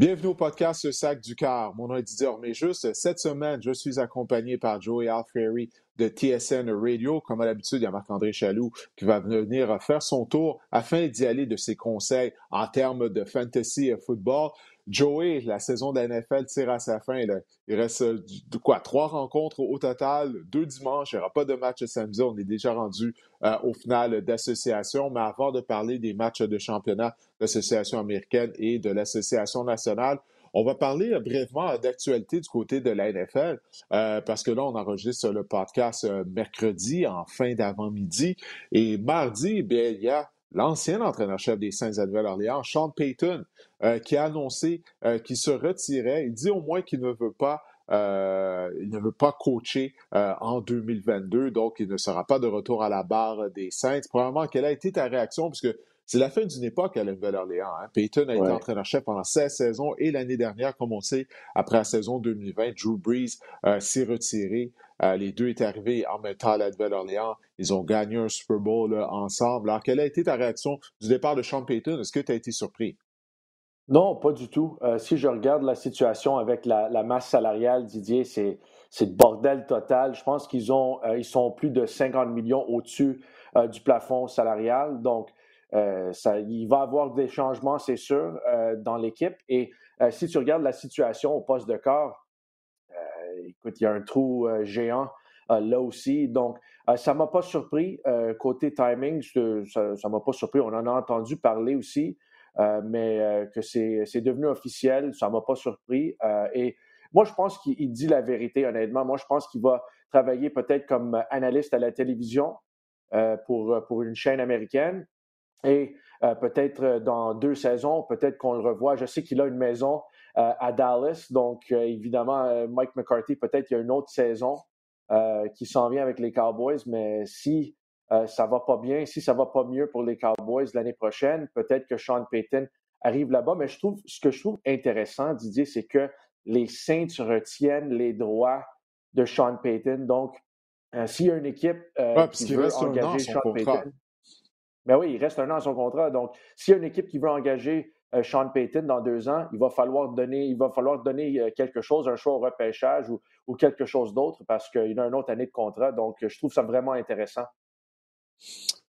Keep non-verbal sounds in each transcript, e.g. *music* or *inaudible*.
Bienvenue au podcast Sac du Car. Mon nom est Didier juste Cette semaine, je suis accompagné par Joey Alfieri de TSN Radio. Comme à l'habitude, il y a Marc-André Chaloux qui va venir faire son tour afin d'y aller de ses conseils en termes de fantasy football. Joey, la saison de la NFL tire à sa fin. Il reste quoi, trois rencontres au total, deux dimanches. Il n'y aura pas de match samedi. On est déjà rendu euh, au final d'association. Mais avant de parler des matchs de championnat l'association américaine et de l'association nationale, on va parler euh, brièvement d'actualité du côté de la NFL, euh, parce que là, on enregistre le podcast mercredi en fin d'avant-midi. Et mardi, bien, il y a l'ancien entraîneur-chef des Saints de Nouvelle-Orléans, Sean Payton, euh, qui a annoncé euh, qu'il se retirait. Il dit au moins qu'il ne veut pas euh, il ne veut pas coacher en 2022, donc il ne sera pas de retour à la barre des Saints. Probablement, quelle a été ta réaction? C'est la fin d'une époque à la Nouvelle-Orléans. Hein. Payton a été entraîneur-chef pendant 16 saisons et l'année dernière, comme on sait, après la saison 2020, Drew Brees s'est retiré. les deux étaient arrivés en même temps à la Nouvelle-Orléans. Ils ont gagné un Super Bowl ensemble. Alors, quelle a été ta réaction du départ de Sean Payton? Est-ce que tu as été surpris? Non, pas du tout. Euh, si je regarde la situation avec la, masse salariale, Didier, c'est, le bordel total. Je pense qu'ils ont, euh, ils sont plus de 50 millions au-dessus euh, du plafond salarial. Donc, ça, il va y avoir des changements, c'est sûr, dans l'équipe. Et si tu regardes la situation au poste de corps, écoute, il y a un trou géant là aussi. Donc, ça ne m'a pas surpris. côté timing, ça ne m'a pas surpris. On en a entendu parler aussi. Euh, mais euh, que c'est devenu officiel, ça ne m'a pas surpris. Euh, et moi, je pense qu'il dit la vérité, honnêtement. Moi, je pense qu'il va travailler peut-être comme analyste à la télévision pour une chaîne américaine. Et peut-être dans deux saisons, peut-être qu'on le revoit. Je sais qu'il a une maison à Dallas, donc évidemment, Mike McCarthy, peut-être qu'il y a une autre saison qui s'en vient avec les Cowboys, mais si euh, ça va pas bien. Si ça va pas mieux pour les Cowboys l'année prochaine, peut-être que Sean Payton arrive là-bas. Mais je trouve, ce que je trouve intéressant, Didier, c'est que les Saints retiennent les droits de Sean Payton. Donc, euh, s'il y a une équipe euh, qui veut engager Sean Payton, ben oui, il reste un an à son contrat. Donc, s'il y a une équipe qui veut engager Sean Payton dans deux ans, il va falloir donner, il va falloir donner quelque chose, un choix au repêchage ou, ou quelque chose d'autre parce qu'il a une autre année de contrat. Donc, je trouve ça vraiment intéressant.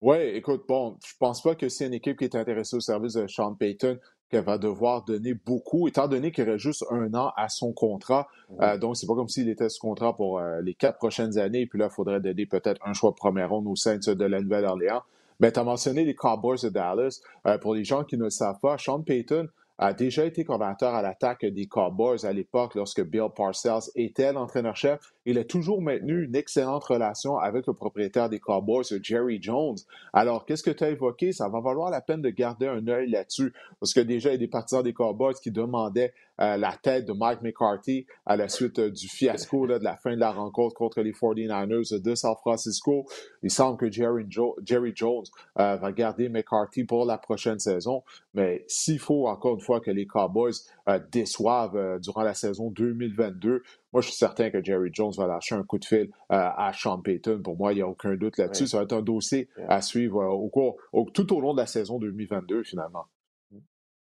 Oui, écoute, bon, je pense pas que c'est une équipe qui est intéressée au service de Sean Payton qu'elle va devoir donner beaucoup, étant donné qu'il reste juste un an à son contrat. Euh, donc, c'est pas comme s'il était sous contrat pour euh, les quatre prochaines années. Puis là, il faudrait donner peut-être un choix de première ronde au sein de la Nouvelle-Orléans. Mais tu as mentionné les Cowboys de Dallas. Euh, pour les gens qui ne le savent pas, Sean Payton a déjà été coordinateur à l'attaque des Cowboys à l'époque lorsque Bill Parcells était l'entraîneur-chef. Il a toujours maintenu une excellente relation avec le propriétaire des Cowboys, Jerry Jones. Alors, qu'est-ce que tu as évoqué? Ça va valoir la peine de garder un œil là-dessus parce que déjà, il y a des partisans des Cowboys qui demandaient euh, la tête de Mike McCarthy à la suite euh, du fiasco de la fin de la rencontre contre les 49ers de San Francisco. Il semble que Jerry, Jones euh, va garder McCarthy pour la prochaine saison. Mais s'il faut, encore une fois, que les Cowboys déçoivent durant la saison 2022, moi, je suis certain que Jerry Jones va lâcher un coup de fil à Sean Payton. Pour moi, il n'y a aucun doute là-dessus. Ça va être un dossier à suivre au cours, tout au long de la saison 2022, finalement.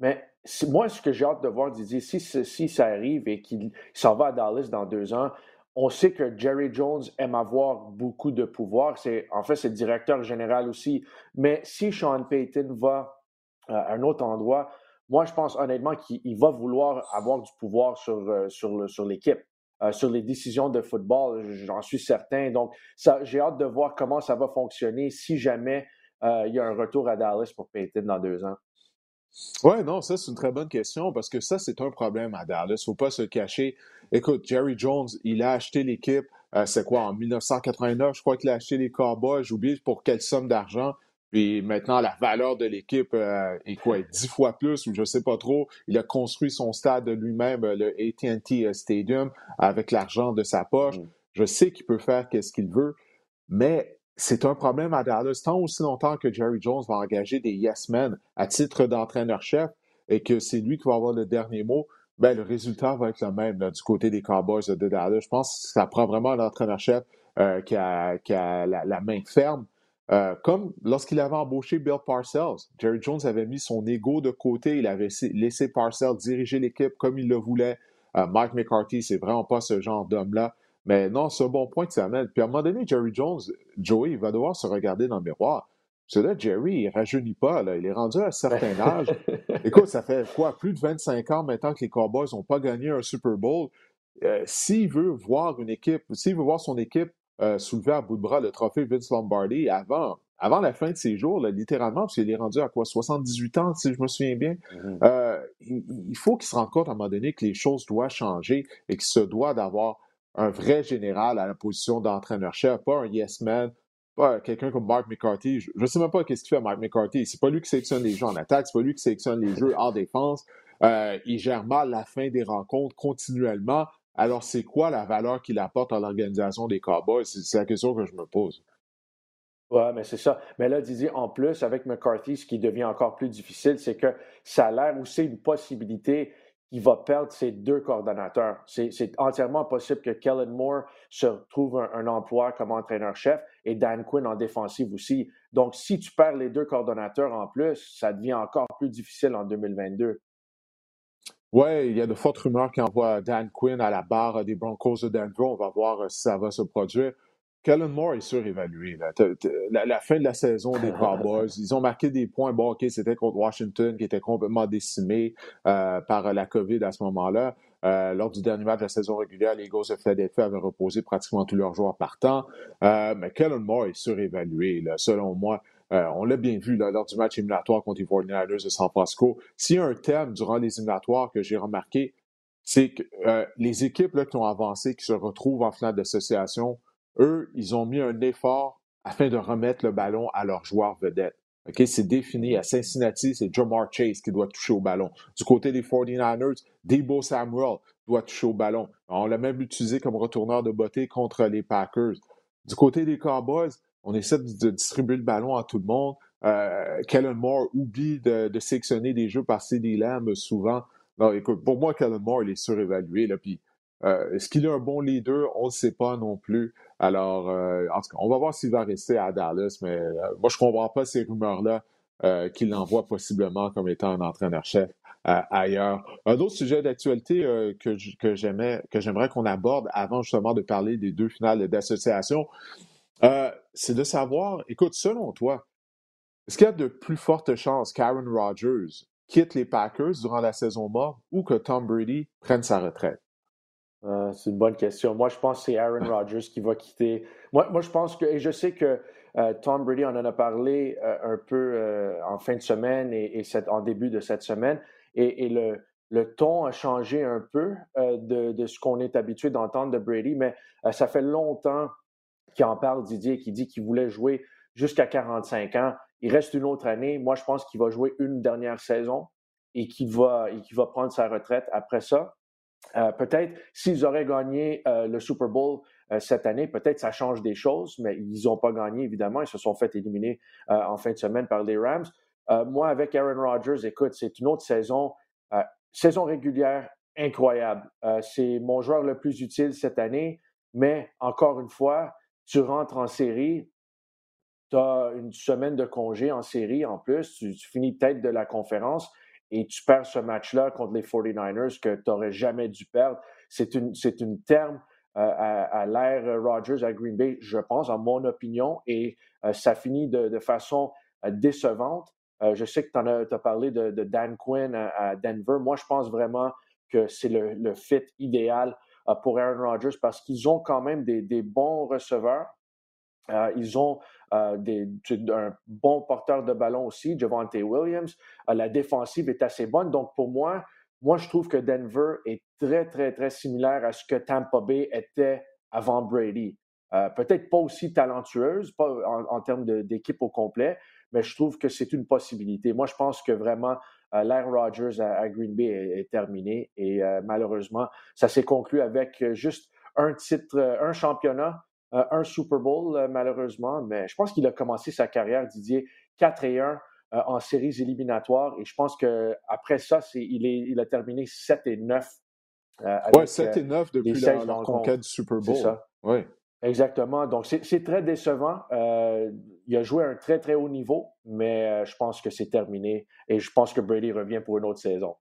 Mais moi, ce que j'ai hâte de voir, Didier, si, si ça arrive et qu'il s'en va à Dallas dans deux ans, on sait que Jerry Jones aime avoir beaucoup de pouvoir. C'est, en fait, c'est le directeur général aussi. Mais si Sean Payton va euh, à un autre endroit, moi, je pense honnêtement qu'il va vouloir avoir du pouvoir sur, euh, sur, sur l'équipe. Euh, sur les décisions de football, j'en suis certain. Donc, j'ai hâte de voir comment ça va fonctionner si jamais il y a un retour à Dallas pour Payton dans deux ans. Oui, non, ça, c'est une très bonne question parce que ça, c'est un problème à Dallas. Il ne faut pas se cacher. Écoute, Jerry Jones, il a acheté l'équipe, euh, c'est quoi, en 1989, je crois qu'il a acheté les Cowboys. J'oublie pour quelle somme d'argent. Puis maintenant, la valeur de l'équipe euh, est quoi, dix fois plus ou je ne sais pas trop. Il a construit son stade lui-même, le AT&T Stadium, avec l'argent de sa poche. Mm. Je sais qu'il peut faire ce qu'il veut, mais c'est un problème à Dallas tant aussi longtemps que Jerry Jones va engager des yes men à titre d'entraîneur-chef et que c'est lui qui va avoir le dernier mot, ben, le résultat va être le même du côté des Cowboys de Dallas. Je pense que ça prend vraiment un entraîneur-chef euh, qui a, la, main ferme. Euh, comme lorsqu'il avait embauché Bill Parcells, Jerry Jones avait mis son ego de côté, il avait laissé Parcells diriger l'équipe comme il le voulait. Euh, Mike McCarthy, c'est vraiment pas ce genre d'homme-là. Mais non, c'est un bon point que ça amène. Puis à un moment donné, Jerry Jones, Joey, il va devoir se regarder dans le miroir. Que là, Jerry, il rajeunit pas. Là. Il est rendu à un certain âge. *laughs* Écoute, ça fait quoi? Plus de 25 ans maintenant que les Cowboys n'ont pas gagné un Super Bowl. Euh, s'il veut voir une équipe, s'il veut voir son équipe euh, soulever à bout de bras le trophée Vince Lombardi avant, avant la fin de ses jours, littéralement, parce qu'il est rendu à quoi, 78 ans, si je me souviens bien, mm-hmm. euh, il, faut qu'il se rende compte à un moment donné que les choses doivent changer et qu'il se doit d'avoir un vrai général à la position d'entraîneur-chef, pas un yes man, pas quelqu'un comme Mark McCarthy. Je ne sais même pas qu'est-ce qu'il fait Mark McCarthy. C'est pas lui qui sélectionne les jeux en attaque, c'est pas lui qui sélectionne les jeux en défense. Euh, il gère mal la fin des rencontres continuellement. Alors, c'est quoi la valeur qu'il apporte à l'organisation des Cowboys? C'est la question que je me pose. Oui, mais c'est ça. Mais là, Didier, en plus, avec McCarthy, ce qui devient encore plus difficile, c'est que ça a l'air aussi une possibilité il va perdre ses deux coordonnateurs. C'est entièrement possible que Kellen Moore se retrouve un, emploi comme entraîneur-chef et Dan Quinn en défensive aussi. Donc, si tu perds les deux coordonnateurs en plus, ça devient encore plus difficile en 2022. Oui, il y a de fortes rumeurs qui envoient Dan Quinn à la barre des Broncos de Denver. On va voir euh, si ça va se produire. Kellen Moore est surévalué. La, fin de la saison des Cowboys, *laughs* ils ont marqué des points. Bon, OK, c'était contre Washington qui était complètement décimé euh, par la COVID à ce moment-là. Euh, lors du dernier match de la saison régulière, les Eagles de Philadelphie avaient reposé pratiquement tous leurs joueurs partant. Euh, mais Kellen Moore est surévalué, selon moi. On l'a bien vu lors du match éliminatoire contre les 49ers de San Francisco. S'il y a un thème durant les éliminatoires que j'ai remarqué, c'est que les équipes qui ont avancé, qui se retrouvent en finale d'association, eux, ils ont mis un effort afin de remettre le ballon à leurs joueurs vedettes. OK, c'est défini. À Cincinnati, c'est Jamar Chase qui doit toucher au ballon. Du côté des 49ers, Debo Samuel doit toucher au ballon. On l'a même utilisé comme retourneur de beauté contre les Packers. Du côté des Cowboys, on essaie de distribuer le ballon à tout le monde. Euh, Kellen Moore oublie de, de sélectionner des jeux par CD Lamb souvent. Pour moi, Kellen Moore, il est surévalué. Là, puis euh, est-ce qu'il est un bon leader? On ne sait pas non plus. Alors, euh, en tout cas, on va voir s'il va rester à Dallas, mais euh, moi, je ne comprends pas ces rumeurs-là qu'il l'envoie possiblement comme étant un entraîneur-chef ailleurs. Un autre sujet d'actualité que, que j'aimerais qu'on aborde avant justement de parler des deux finales d'association, c'est de savoir, écoute, selon toi, est-ce qu'il y a de plus fortes chances qu'Aaron Rodgers quitte les Packers durant la saison morte ou que Tom Brady prenne sa retraite? Euh, c'est une bonne question. Moi, je pense que c'est Aaron *laughs* Rodgers qui va quitter. Moi, moi, je pense que, et je sais que euh, Tom Brady en a parlé euh, un peu en fin de semaine et, en début de cette semaine, et, le, le, ton a changé un peu de, ce qu'on est habitué d'entendre de Brady, mais ça fait longtemps qu'il en parle, Didier, qui dit qu'il voulait jouer jusqu'à 45 ans. Il reste une autre année. Moi, je pense qu'il va jouer une dernière saison et qu'il va, va prendre sa retraite après ça. Euh, peut-être s'ils auraient gagné euh, le Super Bowl euh, cette année, peut-être ça change des choses, mais ils n'ont pas gagné, évidemment. Ils se sont fait éliminer en fin de semaine par les Rams. moi, avec Aaron Rodgers, écoute, c'est une autre saison, saison régulière incroyable. c'est mon joueur le plus utile cette année, mais encore une fois, tu rentres en série, tu as une semaine de congé en série en plus, tu finis tête de la conférence et tu perds ce match-là contre les 49ers que tu n'aurais jamais dû perdre. C'est une, terme euh, à, l'ère Rodgers à Green Bay, je pense, en mon opinion, et euh, ça finit de, façon euh, décevante. je sais que tu as, parlé de, Dan Quinn à, Denver. Moi, je pense vraiment que c'est le, le fit idéal pour Aaron Rodgers parce qu'ils ont quand même des, bons receveurs. ils ont euh, un bon porteur de ballon aussi, Javante Williams. Euh, la défensive est assez bonne. Donc, pour moi, moi, je trouve que Denver est très, très, très similaire à ce que Tampa Bay était avant Brady. Euh, peut-être pas aussi talentueuse, pas en, termes d'équipe au complet, mais je trouve que c'est une possibilité. Moi, je pense que vraiment l'ère Rodgers à, Green Bay est, est terminée et malheureusement, ça s'est conclu avec juste un titre, un championnat euh, un Super Bowl, euh, malheureusement, mais je pense qu'il a commencé sa carrière, Didier, 4 et 1 euh, en séries éliminatoires. Et je pense qu'après ça, il, est, il a terminé 7 et 9. oui, 7 et 9 depuis la, la conquête du Super Bowl. C'est ça. Oui. Exactement. Donc, c'est très décevant. il a joué à un très, très haut niveau, mais je pense que c'est terminé et je pense que Brady revient pour une autre saison.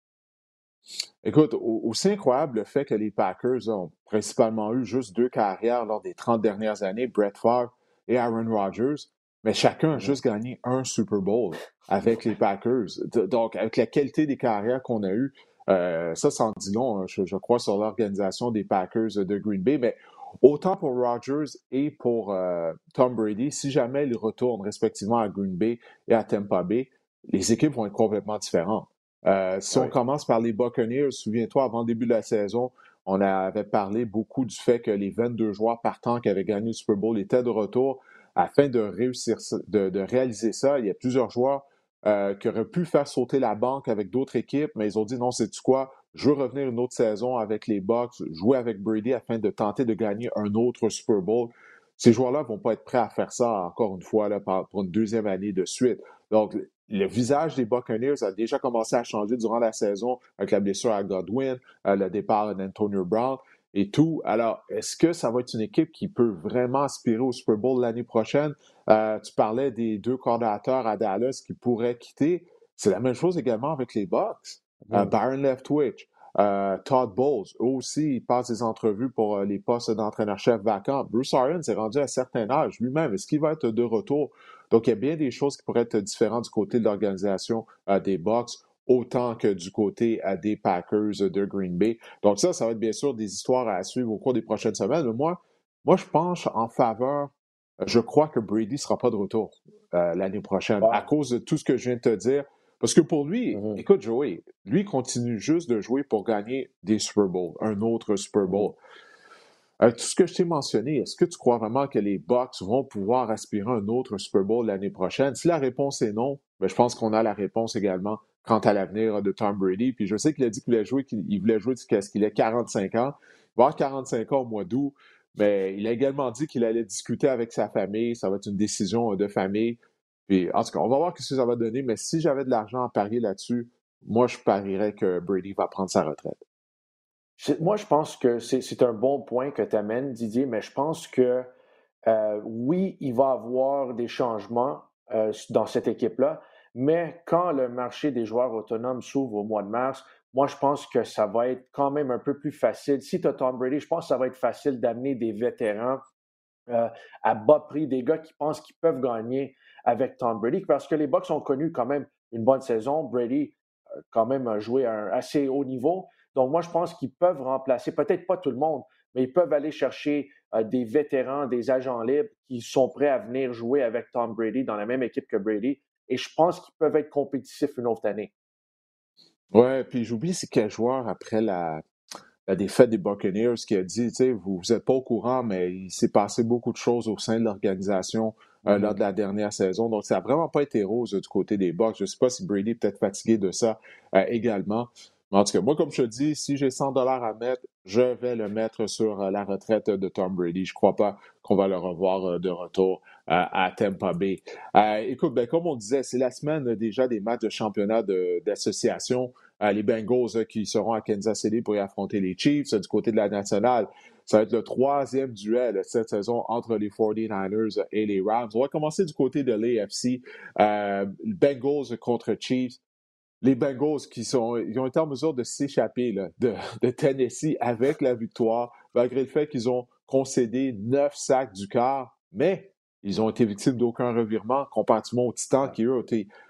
Écoute, aussi incroyable le fait que les Packers ont principalement eu juste deux carrières lors des 30 dernières années, Brett Favre et Aaron Rodgers, mais chacun a mm-hmm. juste gagné un Super Bowl avec les Packers. Donc, avec la qualité des carrières qu'on a eues, euh, ça, ça en dit long, hein, je, crois, sur l'organisation des Packers de Green Bay. Mais autant pour Rodgers et pour euh, Tom Brady, si jamais ils retournent respectivement à Green Bay et à Tampa Bay, les équipes vont être complètement différentes. Euh, si on commence par les Buccaneers, souviens-toi, avant le début de la saison, on avait parlé beaucoup du fait que les 22 joueurs partants qui avaient gagné le Super Bowl étaient de retour. Afin de réussir, de, réaliser ça, il y a plusieurs joueurs euh, qui auraient pu faire sauter la banque avec d'autres équipes, mais ils ont dit non, c'est tu quoi? Je veux revenir une autre saison avec les Bucks, jouer avec Brady afin de tenter de gagner un autre Super Bowl. Ces joueurs-là vont pas être prêts à faire ça encore une fois pour une deuxième année de suite. Donc, le visage des Buccaneers a déjà commencé à changer durant la saison avec la blessure à Godwin, euh, le départ d'Antonio Brown et tout. Alors, est-ce que ça va être une équipe qui peut vraiment aspirer au Super Bowl l'année prochaine? Euh, tu parlais des deux coordinateurs à Dallas qui pourraient quitter. C'est la même chose également avec les Bucks. Euh, Byron Leftwich, euh, Todd Bowles, eux aussi, ils passent des entrevues pour les postes d'entraîneur-chef vacants. Bruce Arians est rendu à un certain âge lui-même. Est-ce qu'il va être de retour? Donc, il y a bien des choses qui pourraient être différentes du côté de l'organisation des Bucks autant que du côté des Packers de Green Bay. Donc ça, ça va être bien sûr des histoires à suivre au cours des prochaines semaines. Mais moi, moi, je penche en faveur, je crois que Brady ne sera pas de retour euh, l'année prochaine à cause de tout ce que je viens de te dire. Parce que pour lui, mm-hmm. écoute, Joey, lui continue juste de jouer pour gagner des Super Bowls, un autre Super Bowl. Euh, tout ce que je t'ai mentionné, est-ce que tu crois vraiment que les Bucks vont pouvoir aspirer à un autre Super Bowl l'année prochaine? Si la réponse est non, ben, je pense qu'on a la réponse également quant à l'avenir de Tom Brady. Puis je sais qu'il a dit qu'il voulait jouer, qu'il voulait jouer jusqu'à ce qu'il ait 45 ans. Il va avoir 45 ans au mois d'août, mais il a également dit qu'il allait discuter avec sa famille. Ça va être une décision de famille. En tout cas, on va voir ce que ça va donner, mais si j'avais de l'argent à parier là-dessus, moi, je parierais que Brady va prendre sa retraite. Moi, je pense que c'est un bon point que tu amènes, Didier, mais je pense que euh, oui, il va y avoir des changements euh, dans cette équipe-là, mais quand le marché des joueurs autonomes s'ouvre au mois de mars, moi, je pense que ça va être quand même un peu plus facile. Si tu as Tom Brady, je pense que ça va être facile d'amener des vétérans euh, à bas prix, des gars qui pensent qu'ils peuvent gagner avec Tom Brady, parce que les Bucks ont connu quand même une bonne saison. Brady, euh, quand même, a joué à un assez haut niveau. Donc, moi, je pense qu'ils peuvent remplacer, peut-être pas tout le monde, mais ils peuvent aller chercher euh, des vétérans, des agents libres qui sont prêts à venir jouer avec Tom Brady dans la même équipe que Brady et je pense qu'ils peuvent être compétitifs une autre année. Ouais, puis j'oublie c'est quel joueur après la, défaite des Buccaneers qui a dit, tu sais, vous n'êtes pas au courant, mais il s'est passé beaucoup de choses au sein de l'organisation euh, lors mm-hmm. de la dernière saison. Donc, ça n'a vraiment pas été rose du côté des Bucks. Je ne sais pas si Brady est peut-être fatigué de ça euh, également. Mais en tout cas, moi, comme je te dis, si j'ai 100 dollars à mettre, je vais le mettre sur euh, la retraite de Tom Brady. Je ne crois pas qu'on va le revoir de retour à Tampa Bay. Euh, écoute, ben, comme on disait, c'est la semaine déjà des matchs de championnat d'association. Euh, les Bengals qui seront à Kansas City pour y affronter les Chiefs du côté de la nationale. Ça va être le troisième duel cette saison entre les 49ers et les Rams. On va commencer du côté de l'AFC. Euh, Bengals contre Chiefs les Bengals qui sont, ils ont été en mesure de s'échapper de, Tennessee avec la victoire, malgré le fait qu'ils ont concédé neuf sacs du quart. Mais ils ont été victimes d'aucun revirement comparativement aux Titans qui, eux,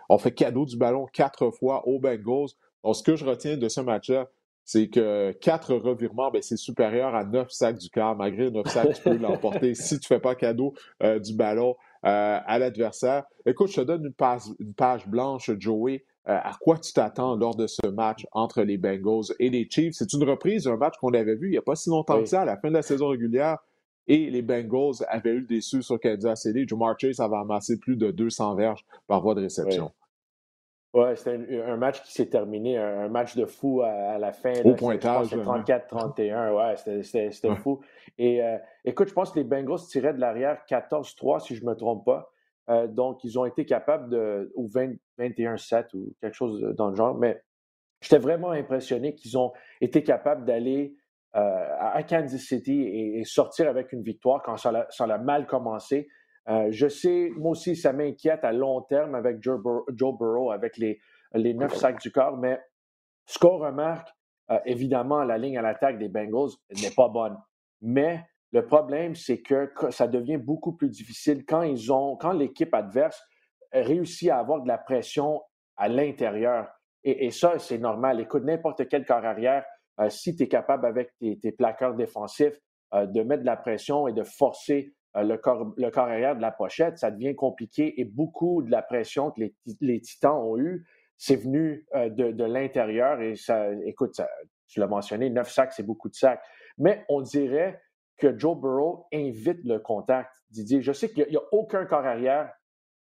ont, fait cadeau du ballon quatre fois aux Bengals. Donc, ce que je retiens de ce match-là, c'est que quatre revirements, ben, c'est supérieur à neuf sacs du quart. Malgré neuf sacs, tu peux l'emporter *laughs* si tu ne fais pas cadeau euh, du ballon euh, à l'adversaire. Écoute, je te donne une page, une page blanche, Joey. Euh, à quoi tu t'attends lors de ce match entre les Bengals et les Chiefs? C'est une reprise d'un match qu'on avait vu il n'y a pas si longtemps que ça, à la fin de la saison régulière. Et les Bengals avaient eu des dessus sur Kansas City. Jamar Chase avait amassé plus de 200 verges par voie de réception. Oui, c'était un, match qui s'est terminé, un, match de fou à, la fin. Au pointage. 34-31, ouais, c'était fou. Et euh, écoute, je pense que les Bengals tiraient de l'arrière 14-3, si je ne me trompe pas. Euh, donc, ils ont été capables de, ou 21-7 ou quelque chose dans le genre. Mais j'étais vraiment impressionné qu'ils ont été capables d'aller euh, à Kansas City et, sortir avec une victoire quand ça a, mal commencé. Je sais, moi aussi, ça m'inquiète à long terme avec Joe, Burrow, avec les, les neuf sacs du corps, mais ce qu'on remarque, évidemment, la ligne à l'attaque des Bengals n'est pas bonne. Mais le problème, c'est que ça devient beaucoup plus difficile quand ils ont, quand l'équipe adverse réussit à avoir de la pression à l'intérieur. Et, ça, c'est normal. Écoute, n'importe quel corps arrière, euh, si tu es capable avec tes, plaqueurs défensifs euh, de mettre de la pression et de forcer euh, le, corps, le corps arrière de la pochette, ça devient compliqué. Et beaucoup de la pression que les, Titans ont eue, c'est venu de, l'intérieur. Et ça, écoute, tu l'as mentionné, neuf sacs, c'est beaucoup de sacs. Mais on dirait que Joe Burrow invite le contact. Didier, je sais qu'il n'y a, aucun corps arrière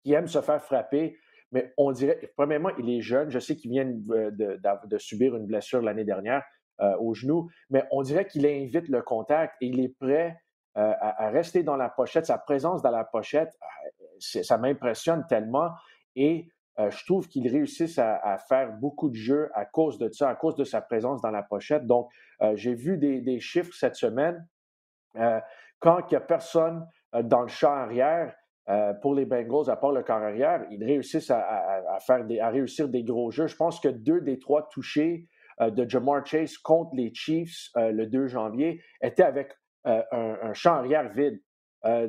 qui aime se faire frapper, mais on dirait, premièrement, il est jeune. Je sais qu'il vient de, subir une blessure l'année dernière euh, au genou, mais on dirait qu'il invite le contact et il est prêt euh, à, rester dans la pochette. Sa présence dans la pochette, euh, ça m'impressionne tellement. Et je trouve qu'il réussit à, faire beaucoup de jeux à cause de ça, à cause de sa présence dans la pochette. Donc, j'ai vu des, chiffres cette semaine. quand il n'y a personne dans le champ arrière, euh, pour les Bengals, à part le corps arrière, ils réussissent à, faire à réussir des gros jeux. Je pense que deux des trois touchés euh, de Jamar Chase contre les Chiefs euh, le 2 janvier étaient avec un, champ arrière vide.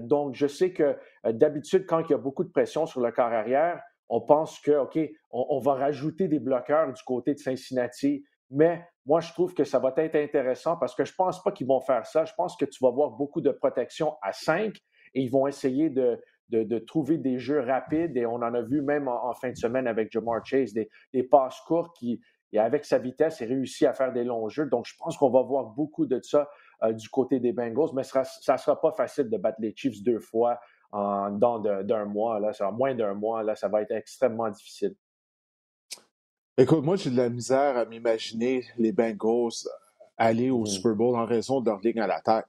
donc, je sais que d'habitude, quand il y a beaucoup de pression sur le corps arrière, on pense que, OK, on, va rajouter des bloqueurs du côté de Cincinnati. Mais moi, je trouve que ça va être intéressant parce que je ne pense pas qu'ils vont faire ça. Je pense que tu vas voir beaucoup de protection à 5 et ils vont essayer de, trouver des jeux rapides. Et on en a vu même en, fin de semaine avec Jamar Chase, des, passes courtes qui, avec sa vitesse, il réussit à faire des longs jeux. Donc, je pense qu'on va voir beaucoup de ça euh, du côté des Bengals, mais ça ne sera pas facile de battre les Chiefs deux fois en dans d'un mois. Là, en moins d'un mois, là, ça va être extrêmement difficile. Écoute, moi, j'ai de la misère à m'imaginer les Bengals aller au mmh. Super Bowl en raison de leur ligne à l'attaque.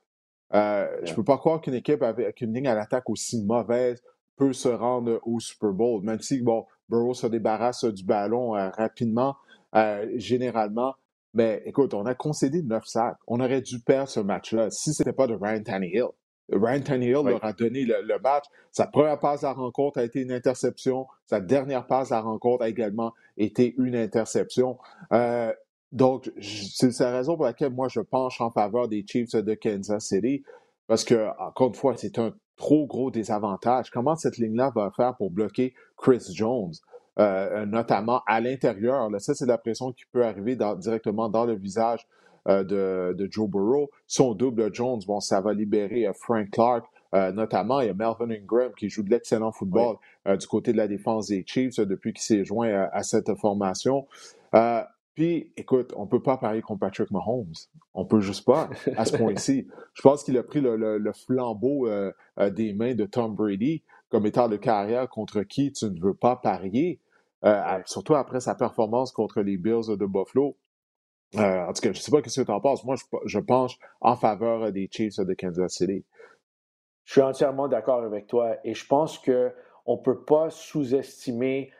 Euh, je ne peux pas croire qu'une équipe avec une ligne à l'attaque aussi mauvaise peut se rendre au Super Bowl, même si, bon, Burrow se débarrasse du ballon euh, rapidement, euh, généralement. Mais écoute, on a concédé 9 sacs. On aurait dû perdre ce match-là si ce n'était pas de Ryan Tannehill. Ryan Tannehill leur a donné le, match. Sa première passe à la rencontre a été une interception. Sa dernière passe à la rencontre a également été une interception. Donc, c'est la raison pour laquelle moi, je penche en faveur des Chiefs de Kansas City. Parce que, encore une fois, c'est un trop gros désavantage. Comment cette ligne-là va faire pour bloquer Chris Jones, euh, notamment à l'intérieur? Ça, c'est la pression qui peut arriver directement dans le visage euh, de, Joe Burrow. Son double Jones, bon, ça va libérer euh, Frank Clark. notamment, il y a Melvin Ingram qui joue de l'excellent football du côté de la défense des Chiefs depuis qu'il s'est joint à cette formation. Puis, écoute, on ne peut pas parier contre Patrick Mahomes. On peut juste pas, à ce *laughs* point-ci. Je pense qu'il a pris le, flambeau euh, euh, des mains de Tom Brady comme étant de carrière contre qui tu ne veux pas parier, euh, surtout après sa performance contre les Bills de Buffalo. en tout cas, je ne sais pas ce que tu en penses. Moi, je, je penche en faveur des Chiefs de Kansas City. Je suis entièrement d'accord avec toi et je pense qu'on ne peut pas sous-estimer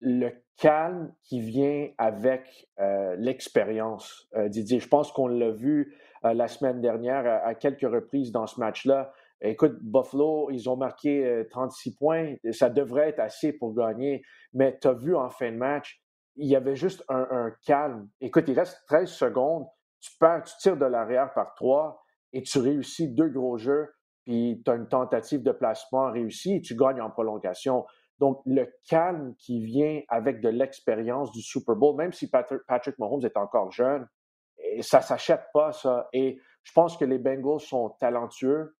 le calme qui vient avec euh, l'expérience, euh, Didier. Je pense qu'on l'a vu euh, la semaine dernière à, quelques reprises dans ce match-là. Écoute, Buffalo, ils ont marqué 36 points. Ça devrait être assez pour gagner. Mais tu as vu en fin de match, il y avait juste un, calme. Écoute, il reste 13 secondes. Tu perds, tu tires de l'arrière par trois et tu réussis deux gros jeux. Puis tu as une tentative de placement réussie et tu gagnes en prolongation. Donc, le calme qui vient avec de l'expérience du Super Bowl, même si Patrick Mahomes est encore jeune, ça ne s'achète pas, ça. Et je pense que les Bengals sont talentueux.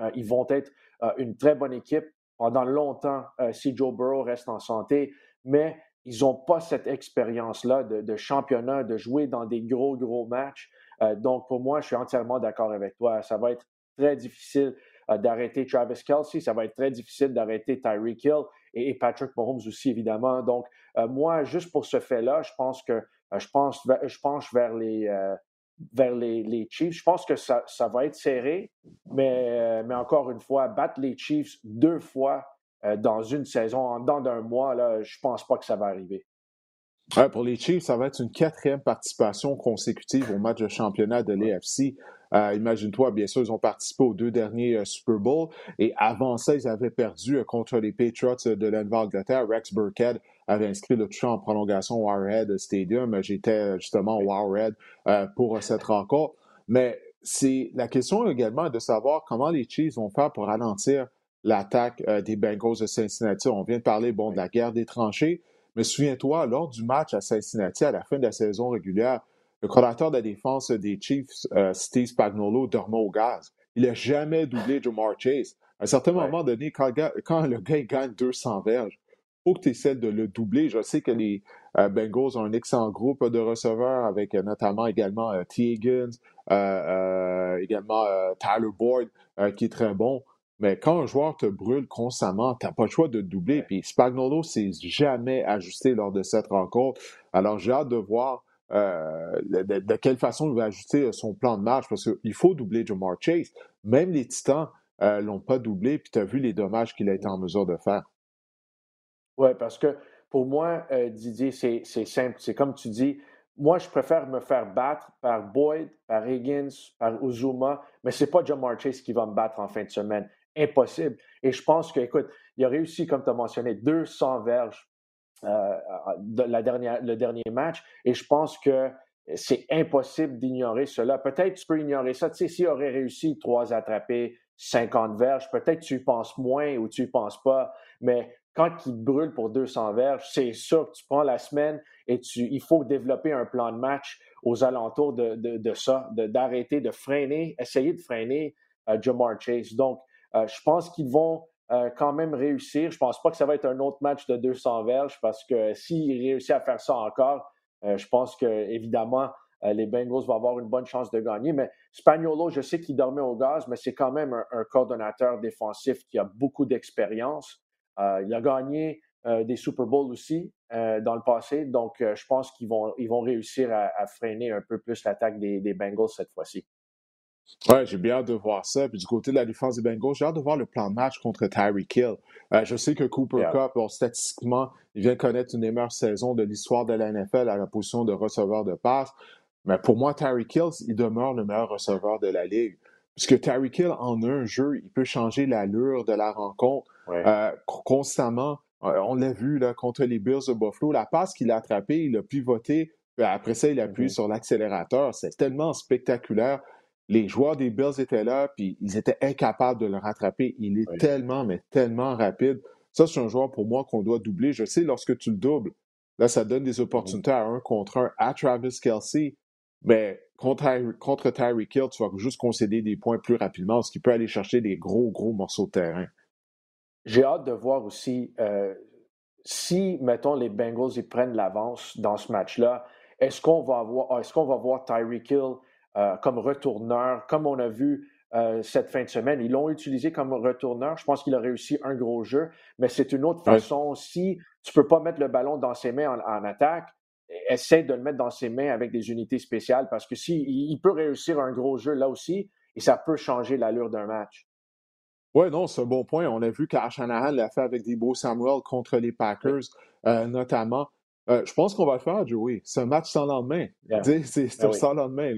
Euh, ils vont être euh, une très bonne équipe pendant longtemps euh, si Joe Burrow reste en santé, mais ils n'ont pas cette expérience-là de, championnat, de jouer dans des gros, gros matchs. donc, pour moi, je suis entièrement d'accord avec toi. Ça va être très difficile d'arrêter Travis Kelsey, ça va être très difficile d'arrêter Tyreek Hill et, Patrick Mahomes aussi, évidemment. Donc, moi, juste pour ce fait-là, je pense que je, pense, je penche vers les, vers les, Chiefs. Je pense que ça, va être serré, mais, encore une fois, battre les Chiefs deux fois dans une saison, en dedans d'un mois, là, je pense pas que ça va arriver. Pour les Chiefs, ça va être une quatrième participation consécutive au match de championnat de l'AFC. Euh, imagine-toi, bien sûr, ils ont participé aux deux derniers euh, Super Bowls et avant ça, ils avaient perdu euh, contre les Patriots de l'Angleterre. Rex Burkhead avait inscrit le toucher en prolongation au Warhead Stadium. J'étais justement au Warhead pour cette rencontre. Mais c'est la question également de savoir comment les Chiefs vont faire pour ralentir l'attaque des Bengals de Cincinnati. On vient de parler bon, de la guerre des tranchées, mais souviens-toi, lors du match à Cincinnati à la fin de la saison régulière, le coordinateur de la défense des Chiefs, euh, Steve Spagnuolo, dormait au gaz. Il n'a jamais doublé Jamar Chase. À un certain moment donné, quand, le gars gagne 200 verges, il faut que tu essaies de le doubler. Je sais que les euh, Bengals ont un excellent groupe de receveurs avec euh, notamment également T. Higgins, également Tyler Boyd, qui est très bon. Mais quand un joueur te brûle constamment, tu n'as pas le choix de doubler. Puis Spagnolo s'est jamais ajusté lors de cette rencontre. Alors j'ai hâte de voir euh, de, quelle façon il va ajuster son plan de marche parce qu'il faut doubler Jamar Chase. Même les Titans ne euh, l'ont pas doublé, puis tu as vu les dommages qu'il a été en mesure de faire. Oui, parce que pour moi, euh, Didier, c'est simple. C'est comme tu dis, moi, je préfère me faire battre par Boyd, par Higgins, par Uzuma, mais ce n'est pas Jamar Chase qui va me battre en fin de semaine. Impossible. Et je pense que, écoute, il a réussi, comme tu as mentionné, 200 verges euh, la dernière, le dernier match. Et je pense que c'est impossible d'ignorer cela. Peut-être tu peux ignorer ça. Tu sais, s'il aurait réussi trois attrapés, 50 verges, peut-être tu y penses moins ou tu y penses pas. Mais quand il brûle pour 200 verges, c'est sûr que tu prends la semaine et tu, il faut développer un plan de match aux alentours de, ça, d'arrêter, de, freiner, essayer de freiner euh, Jamar Chase. Donc, je pense qu'ils vont euh, quand même réussir. Je ne pense pas que ça va être un autre match de 200 verges parce que s'il réussit à faire ça encore, euh, je pense que évidemment euh, les Bengals vont avoir une bonne chance de gagner. Mais Spagnolo, je sais qu'il dormait au gaz, mais c'est quand même un, coordonnateur défensif qui a beaucoup d'expérience. il a gagné des Super Bowls aussi dans le passé, donc je pense qu'ils vont, ils vont réussir à, freiner un peu plus l'attaque des Bengals cette fois-ci. Ouais, j'ai bien hâte de voir ça. Puis du côté de la défense des Bengals, j'ai hâte de voir le plan de match contre Tyreek Hill. Euh, je sais que Cooper Cup, statistiquement, il vient connaître une des meilleures saisons de l'histoire de la NFL à la position de receveur de passe. Mais pour moi, Tyreek Hill, il demeure le meilleur receveur de la ligue. Puisque Tyreek Hill, en un jeu, il peut changer l'allure de la rencontre euh, constamment. Euh, on l'a vu là, contre les Bills de Buffalo. La passe qu'il a attrapée, il a pivoté. Après ça, il a appuyé mm-hmm. sur l'accélérateur. C'est tellement spectaculaire les joueurs des Bills étaient là, puis ils étaient incapables de le rattraper. Il est tellement, mais tellement rapide. Ça, c'est un joueur pour moi qu'on doit doubler. Je sais, lorsque tu le doubles, là, ça donne des opportunités à un contre un à Travis Kelsey. Mais contre, contre Tyreek Hill, tu vas juste concéder des points plus rapidement, ce qui peut aller chercher des gros, gros morceaux de terrain. J'ai hâte de voir aussi euh, si, mettons, les Bengals ils prennent l'avance dans ce match-là. Est-ce qu'on va avoir, est-ce qu'on va voir Tyreek Hill euh, comme retourneur, comme on a vu euh, cette fin de semaine. Ils l'ont utilisé comme retourneur. Je pense qu'il a réussi un gros jeu, mais c'est une autre façon. Si tu ne peux pas mettre le ballon dans ses mains en, attaque, essaie de le mettre dans ses mains avec des unités spéciales parce que si il peut réussir un gros jeu là aussi, et ça peut changer l'allure d'un match. Oui, non, c'est un bon point. On a vu qu'Ashanahan l'a fait avec des beaux Samuel contre les Packers, euh, notamment. Euh, je pense qu'on va le faire, Joey. C'est un match sans lendemain. C'est sans lendemain.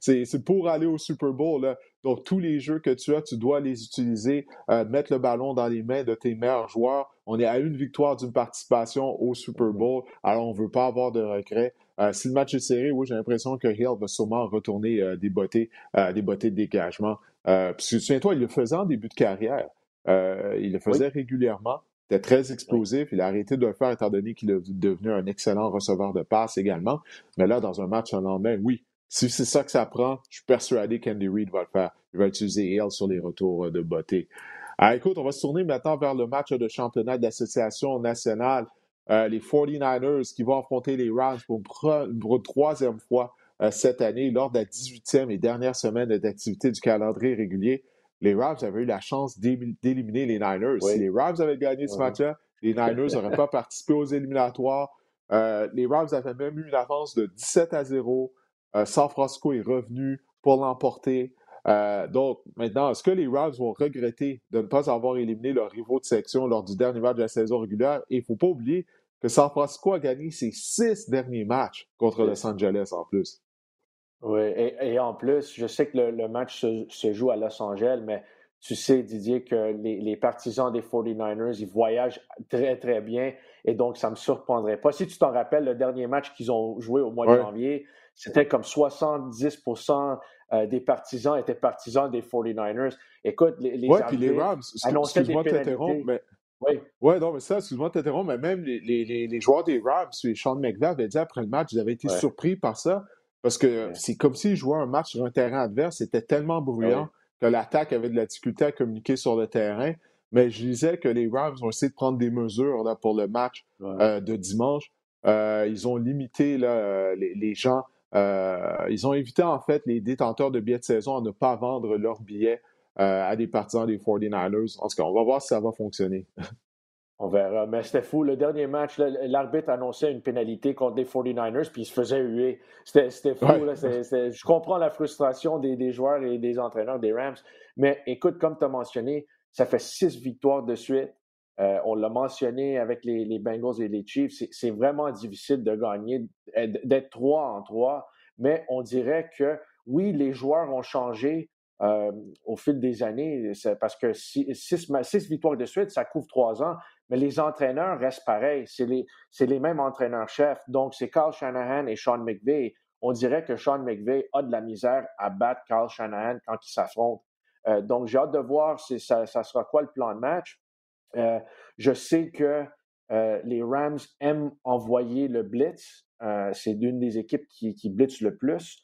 C'est pour aller au Super Bowl. Là. Donc, tous les jeux que tu as, tu dois les utiliser, euh, mettre le ballon dans les mains de tes meilleurs joueurs. On est à une victoire d'une participation au Super mm-hmm. Bowl, alors on ne veut pas avoir de regrets. Euh, si le match est serré, oui, j'ai l'impression que Hill va sûrement retourner des bottées de dégagement. parce que souviens-toi, il le faisait en début de carrière. il le faisait régulièrement était très explosif. Il a arrêté de le faire étant donné qu'il est devenu un excellent receveur de passe également. Mais là, dans un match un lendemain, oui, si c'est ça que ça prend, je suis persuadé qu'Andy Reid va le faire. Il va utiliser Hill sur les retours de beauté. Ah, écoute, on va se tourner maintenant vers le match de championnat d'association nationale. Euh, les 49ers qui vont affronter les Rams pour une troisième fois euh, cette année lors de la 18e et dernière semaine d'activité du calendrier régulier les Rams avaient eu la chance d'éliminer les Niners. Si les Rams avaient gagné ce match-là, les Niners n'auraient pas participé aux éliminatoires. Euh, les Rams avaient même eu une avance de 17 à 0. Euh, San Francisco est revenu pour l'emporter. Euh, donc, maintenant, est-ce que les Rams vont regretter de ne pas avoir éliminé leurs rivaux de section lors du dernier match de la saison régulière? Et il ne faut pas oublier que que San Francisco a gagné ses six derniers matchs contre Los Angeles en plus. Oui, et, en plus, je sais que le, match se, joue à Los Angeles, mais tu sais, Didier, que les, partisans des 49ers, ils voyagent très, très bien. Et donc, ça ne me surprendrait pas. Si tu t'en rappelles, le dernier match qu'ils ont joué au mois de janvier, c'était comme 70% euh, des partisans étaient partisans des 49ers. Écoute, les, les, ouais, puis les Rams, excuse-moi de t'interrompre, mais oui. Ouais, non, mais ça, excuse-moi de t'interrompre, mais même les, les, les, joueurs des Rams, Sean McVay avait dit après le match, ils avaient été surpris par ça. Parce que c'est comme s'ils jouaient un match sur un terrain adverse, c'était tellement bruyant que l'attaque avait de la difficulté à communiquer sur le terrain. Mais je disais que les Rams ont essayé de prendre des mesures là, pour le match euh, de dimanche. Euh, ils ont limité là, euh, les, les, gens. ils ont évité en fait les détenteurs de billets de saison à ne pas vendre leurs billets à des partisans des 49ers. En tout cas, on va voir si ça va fonctionner. *laughs* On verra. Mais c'était fou. Le dernier match, l'arbitre annonçait une pénalité contre les 49ers, puis il se faisait huer. C'était fou. je comprends la frustration des, joueurs et des entraîneurs des Rams. Mais écoute, comme tu as mentionné, ça fait six victoires de suite. Euh, on l'a mentionné avec les, Bengals et les Chiefs. C'est vraiment difficile de gagner, d'être trois en trois. Mais on dirait que oui, les joueurs ont changé, euh, au fil des années, parce que six, six, victoires de suite, ça couvre trois ans, mais les entraîneurs restent pareils. C'est les, mêmes entraîneurs-chefs. Donc, c'est Carl Shanahan et Sean McVay. On dirait que Sean McVay a de la misère à battre Carl Shanahan quand ils s'affrontent. Euh, donc, j'ai hâte de voir si ça, sera quoi le plan de match. Euh, je sais que euh, les Rams aiment envoyer le blitz. c'est l'une des équipes qui, qui blitz le plus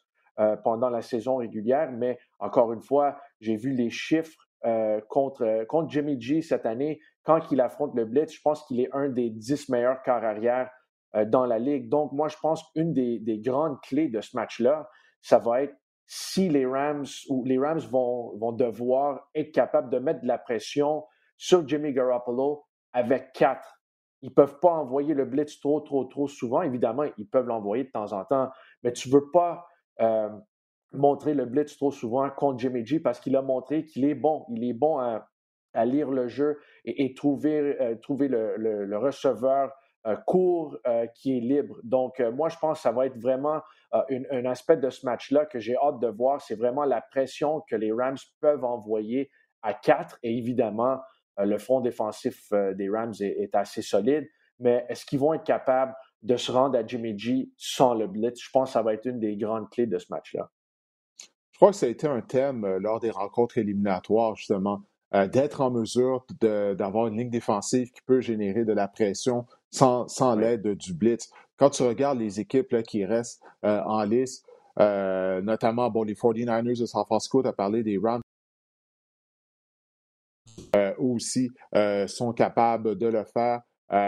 pendant la saison régulière, mais encore une fois, j'ai vu les chiffres contre, contre Jimmy G cette année quand il affronte le blitz, je pense qu'il est un des dix meilleurs quarts arrière euh, dans la ligue. Donc, moi, je pense qu'une des, grandes clés de ce match-là, ça va être si les Rams ou les Rams vont, devoir être capables de mettre de la pression sur Jimmy Garoppolo avec quatre. Ils ne peuvent pas envoyer le blitz trop, trop, trop souvent. Évidemment, ils peuvent l'envoyer de temps en temps, mais tu ne veux pas euh, montrer le blitz trop souvent contre Jimmy G parce qu'il a montré qu'il est bon. Il est bon à, à lire le jeu et, trouver, euh, trouver le, receveur euh, court euh, qui est libre. Donc, moi, je pense que ça va être vraiment un aspect de ce match-là que j'ai hâte de voir. C'est vraiment la pression que les Rams peuvent envoyer à quatre. Et évidemment, le front défensif des Rams est, assez solide. Mais est-ce qu'ils vont être capables de se rendre à Jimmy G sans le blitz? Je pense que ça va être une des grandes clés de ce match-là. Je crois que ça a été un thème lors des rencontres éliminatoires, justement. Euh, d'être en mesure d'avoir une ligne défensive qui peut générer de la pression sans, sans l'aide du blitz. Quand tu regardes les équipes là, qui restent euh, en lice, euh, notamment bon, les 49ers de San Francisco, tu as parlé des Rams aussi sont capables de le faire.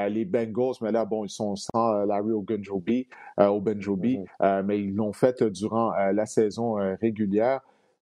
les Bengals, mais là, bon, ils sont sans Larry Ogunjobi, mm-hmm. mais ils l'ont fait durant la saison régulière.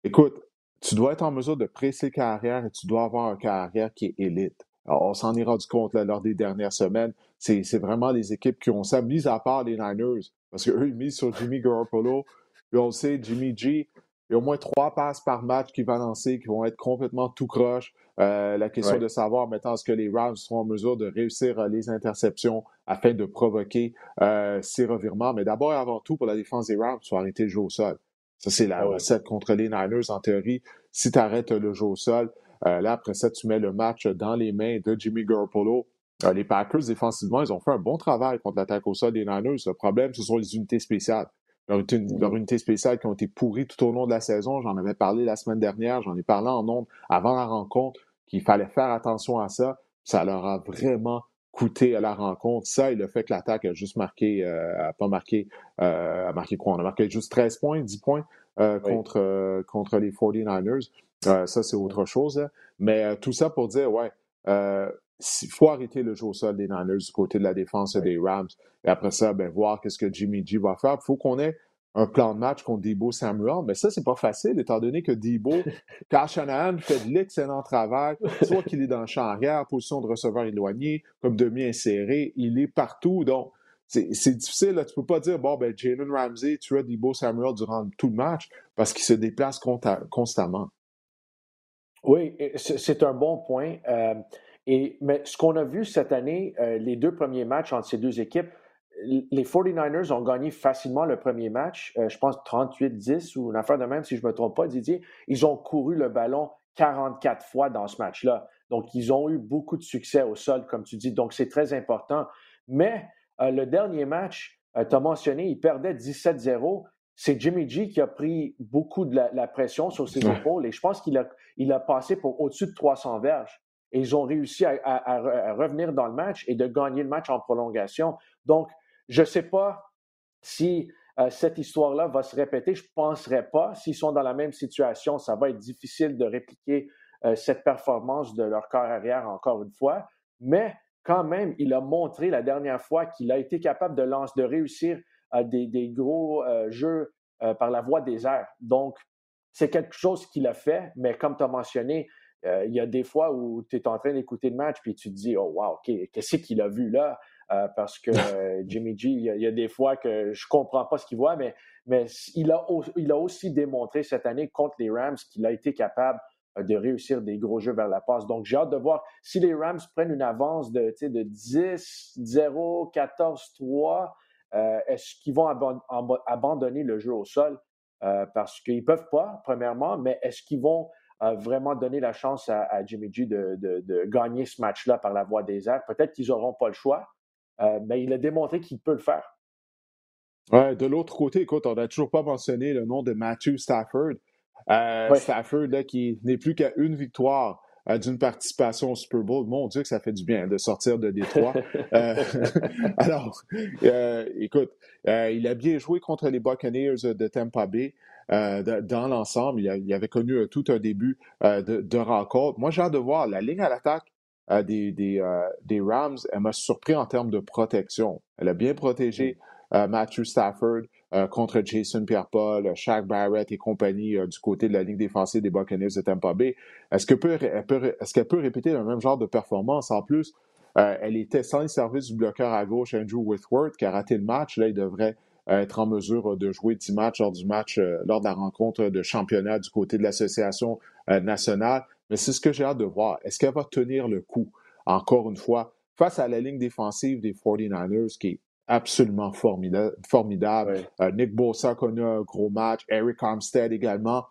Écoute, tu dois être en mesure de presser carrière et tu dois avoir un carrière qui est élite. on s'en est rendu compte lors des dernières semaines. C'est vraiment les équipes qui ont ça, mis à part les Niners, parce qu'eux, ils misent sur Jimmy Garoppolo. Et on sait, Jimmy G, il y a au moins trois passes par match qu'il va lancer qui vont être complètement tout croche. Euh, la question de savoir maintenant est-ce que les Rams seront en mesure de réussir euh, les interceptions afin de provoquer euh, ces revirements. Mais d'abord et avant tout, pour la défense des Rams, il faut arrêter le jeu au sol. Ça, c'est la ah recette contre les Niners, en théorie. Si tu arrêtes le jeu au sol, euh, là, après ça, tu mets le match dans les mains de Jimmy Garoppolo. Euh, les Packers, défensivement, ils ont fait un bon travail contre l'attaque au sol des Niners. Le problème, ce sont les unités spéciales. Leurs, mm-hmm. unités spéciales qui ont été pourries tout au long de la saison. J'en avais parlé la semaine dernière. J'en ai parlé en nombre avant la rencontre qu'il fallait faire attention à ça. Ça leur a vraiment coûté à la rencontre. Ça et le fait que l'attaque a juste marqué, euh, a pas marqué, euh, a marqué quoi? On a marqué juste 13 points, 10 points euh, contre, euh, contre les 49ers. ça, c'est autre chose. Mais tout ça pour dire, ouais, il faut arrêter le jeu au sol des Niners du côté de la défense des Rams. Et après ça, ben, voir qu'est-ce que Jimmy G va faire. Il faut qu'on ait un plan de match contre Debo Samuel, mais ça, c'est pas facile, étant donné que Debo, *laughs* Carl Shanahan fait de l'excellent travail, soit qu'il est dans le champ arrière, position de receveur éloigné, comme demi-inséré, il est partout, donc c'est difficile, là. tu peux pas dire, bon, ben, Jalen Ramsey tu as Debo Samuel durant tout le match, parce qu'il se déplace constamment. Oui, c'est un bon point. Euh, Et, mais ce qu'on a vu cette année, les deux premiers matchs entre ces deux équipes, les 49ers ont gagné facilement le premier match, je pense 38-10 ou une affaire de même, si je ne me trompe pas, Didier. Ils ont couru le ballon 44 fois dans ce match-là. Donc, ils ont eu beaucoup de succès au sol, comme tu dis. Donc, c'est très important. Mais le dernier match, tu as mentionné, ils perdaient 17-0 c'est Jimmy G qui a pris beaucoup de la, pression sur ses épaules et je pense qu'il a, il a passé pour au-dessus de 300 verges. Et ils ont réussi à, revenir dans le match et de gagner le match en prolongation. Donc, je ne sais pas si euh, cette histoire-là va se répéter. Je ne penserais pas. S'ils sont dans la même situation, ça va être difficile de répliquer euh, cette performance de leur corps arrière encore une fois. Mais quand même, il a montré la dernière fois qu'il a été capable de, réussir des, gros euh, jeux euh, par la voie des airs. Donc, c'est quelque chose qu'il a fait, mais comme tu as mentionné, euh, il y a des fois où tu es en train d'écouter le match puis tu te dis, oh wow, qu'est-ce qu'il a vu là? Parce que *laughs* Jimmy G, il y, a, des fois que je comprends pas ce qu'il voit, mais, mais il, a, il a aussi démontré cette année contre les Rams qu'il a été capable de réussir des gros jeux vers la passe. Donc, j'ai hâte de voir si les Rams prennent une avance de, de 10, 0, 14, 3. Euh, est-ce qu'ils vont abandonner le jeu au sol? Euh, parce qu'ils ne peuvent pas, premièrement, mais est-ce qu'ils vont euh, vraiment donner la chance à, Jimmy G de, gagner ce match-là par la voie des airs? Peut-être qu'ils n'auront pas le choix, mais il a démontré qu'il peut le faire. Ouais, de l'autre côté, écoute, on n'a toujours pas mentionné le nom de Matthew Stafford. Stafford, qui n'est plus qu'à une victoire d'une participation au Super Bowl. Mon Dieu, que ça fait du bien de sortir de Détroit. Euh, *laughs* *laughs* alors, euh, écoute, euh, il a bien joué contre les Buccaneers de Tampa Bay. dans l'ensemble, il, avait connu tout un début de, rencontre. Moi, j'ai hâte de voir la ligne à l'attaque des, des, Rams. Elle m'a surpris en termes de protection. Elle a bien protégé Matthew Stafford. Euh, contre Jason Pierre-Paul, Shaq Barrett et compagnie euh, du côté de la ligne défensive des Buccaneers de Tampa Bay. Est-ce qu'elle peut, répéter le même genre de performance? En plus, euh, elle était sans le service du bloqueur à gauche, Andrew Whitworth, qui a raté le match. Là, il devrait être en mesure de jouer 10 matchs lors du match, lors de la rencontre de championnat du côté de l'association nationale. Mais c'est ce que j'ai hâte de voir. Est-ce qu'elle va tenir le coup, encore une fois, face à la ligne défensive des 49ers, qui est absolument formidable. Euh, Nick Bosa connu un gros match, Eric Armstead également.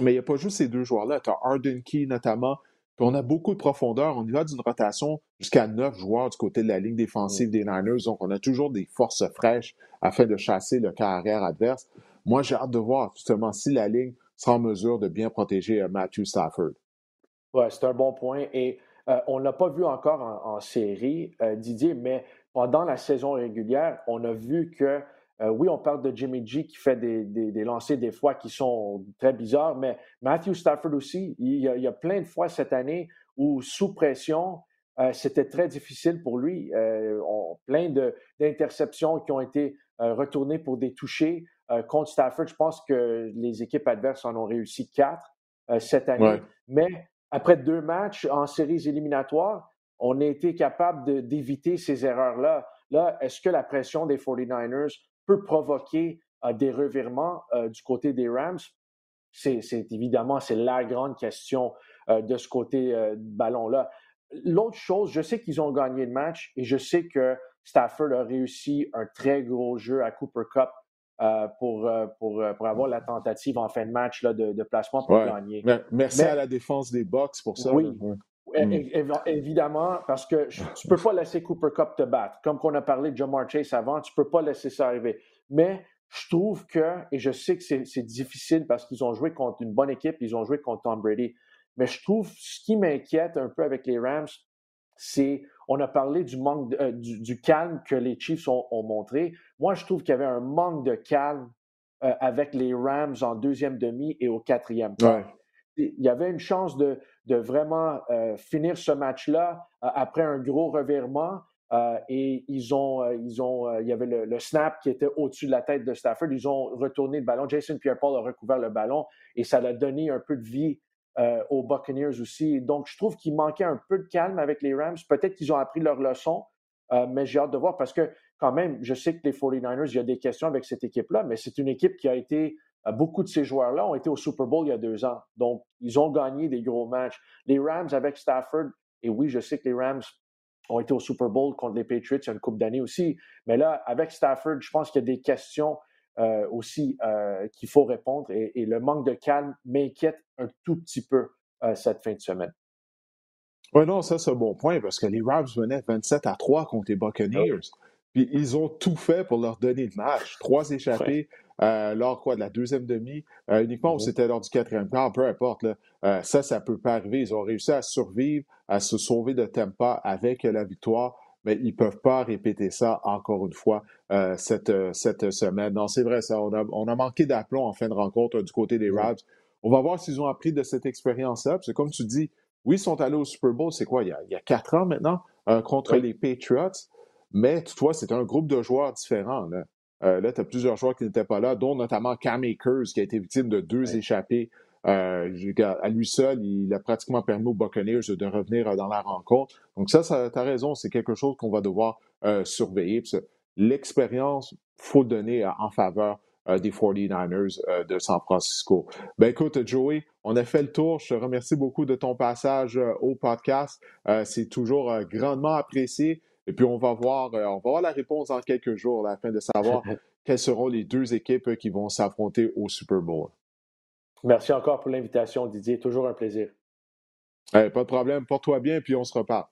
Mais il n'y a pas juste ces deux joueurs-là. Tu as Arden Key notamment. Puis on a beaucoup de profondeur. On y va d'une rotation jusqu'à neuf joueurs du côté de la ligne défensive des Niners. Donc, on a toujours des forces fraîches afin de chasser le carrière adverse. Moi, j'ai hâte de voir justement si la ligne sera en mesure de bien protéger euh, Matthew Stafford. Oui, c'est un bon point. Et euh, on ne l'a pas vu encore en, série, Didier, mais pendant la saison régulière, on a vu que, euh, oui, on parle de Jimmy G qui fait des, des, lancers des fois qui sont très bizarres, mais Matthew Stafford aussi, il y, a, il y a plein de fois cette année où, sous pression, euh, c'était très difficile pour lui. Euh, on, plein d'interceptions qui ont été retournées pour des touchés. contre Stafford, je pense que les équipes adverses en ont réussi quatre cette année. Mais après deux matchs en séries éliminatoires, on a été capable d'éviter ces erreurs-là. Là, est-ce que la pression des 49ers peut provoquer euh, des revirements euh, du côté des Rams? C'est évidemment, la grande question euh, de ce côté ballon-là. L'autre chose, je sais qu'ils ont gagné le match et je sais que Stafford a réussi un très gros jeu à Cooper Cup pour, pour, pour, avoir la tentative en fin de match là, de, placement pour gagner. Merci à la défense des Bucks pour ça. Oui, Mm. Évidemment, parce que tu ne peux pas laisser Cooper Cup te battre. Comme qu'on a parlé de Jamar Chase avant, tu ne peux pas laisser ça arriver. Mais je trouve que, et je sais que c'est difficile parce qu'ils ont joué contre une bonne équipe, ils ont joué contre Tom Brady. Mais je trouve ce qui m'inquiète un peu avec les Rams, c'est, on a parlé du manque, euh, du, calme que les Chiefs ont, montré. Moi, je trouve qu'il y avait un manque de calme euh, avec les Rams en deuxième demi et au quatrième il y avait une chance de, vraiment euh, finir ce match-là après un gros revirement. Et ils ont, ils ont, il y avait le, snap qui était au-dessus de la tête de Stafford. Ils ont retourné le ballon. Jason Pierre-Paul a recouvert le ballon et ça a donné un peu de vie aux Buccaneers aussi. Donc, je trouve qu'il manquait un peu de calme avec les Rams. Peut-être qu'ils ont appris leur leçon, mais j'ai hâte de voir parce que quand même, je sais que les 49ers, il y a des questions avec cette équipe-là, mais c'est une équipe qui a été euh, beaucoup de ces joueurs-là ont été au Super Bowl il y a deux ans. Donc, ils ont gagné des gros matchs. Les Rams avec Stafford Et oui, je sais que les Rams ont été au Super Bowl contre les Patriots il y a une couple d'années aussi. Mais là, avec Stafford, je pense qu'il y a des questions euh, aussi euh, qu'il faut répondre. Et, le manque de calme m'inquiète un tout petit peu euh, cette fin de semaine. Oui, non, ça, c'est un bon point parce que les Rams venaient 27 à 3 contre les Buccaneers. Puis ils ont tout fait pour leur donner le match. Trois échappés lors quoi, de la deuxième demi, uniquement où mm-hmm. c'était lors du quatrième quart, peu importe. ça, ça peut pas arriver. Ils ont réussi à survivre, à se sauver de Tempa avec la victoire mais ils ne peuvent pas répéter ça encore une fois euh, cette, euh, cette semaine. Non, c'est vrai, ça. On a, on a manqué d'aplomb en fin de rencontre du côté des Rabs. On va voir s'ils ont appris de cette expérience-là. Parce que comme tu dis, oui, ils sont allés au Super Bowl, c'est quoi, il y, a, il y a quatre ans maintenant, euh, contre les Patriots. Mais toutefois, c'est un groupe de joueurs différents. Là, là tu as plusieurs joueurs qui n'étaient pas là, dont notamment Cam Akers, qui a été victime de deux échappées euh, à lui seul, il a pratiquement permis aux Buccaneers de revenir dans la rencontre. Donc ça, ça tu as raison, c'est quelque chose qu'on va devoir euh, surveiller. L'expérience, faut donner en faveur euh, des 49ers de San Francisco. Ben écoute, Joey, on a fait le tour. Je te remercie beaucoup de ton passage au podcast. c'est toujours grandement apprécié. Et puis on va voir, on va voir la réponse en quelques jours afin de savoir *laughs* quelles seront les deux équipes qui vont s'affronter au Super Bowl. Merci encore pour l'invitation, Didier. Toujours un plaisir. pas de problème. Porte-toi bien, puis on se reparle.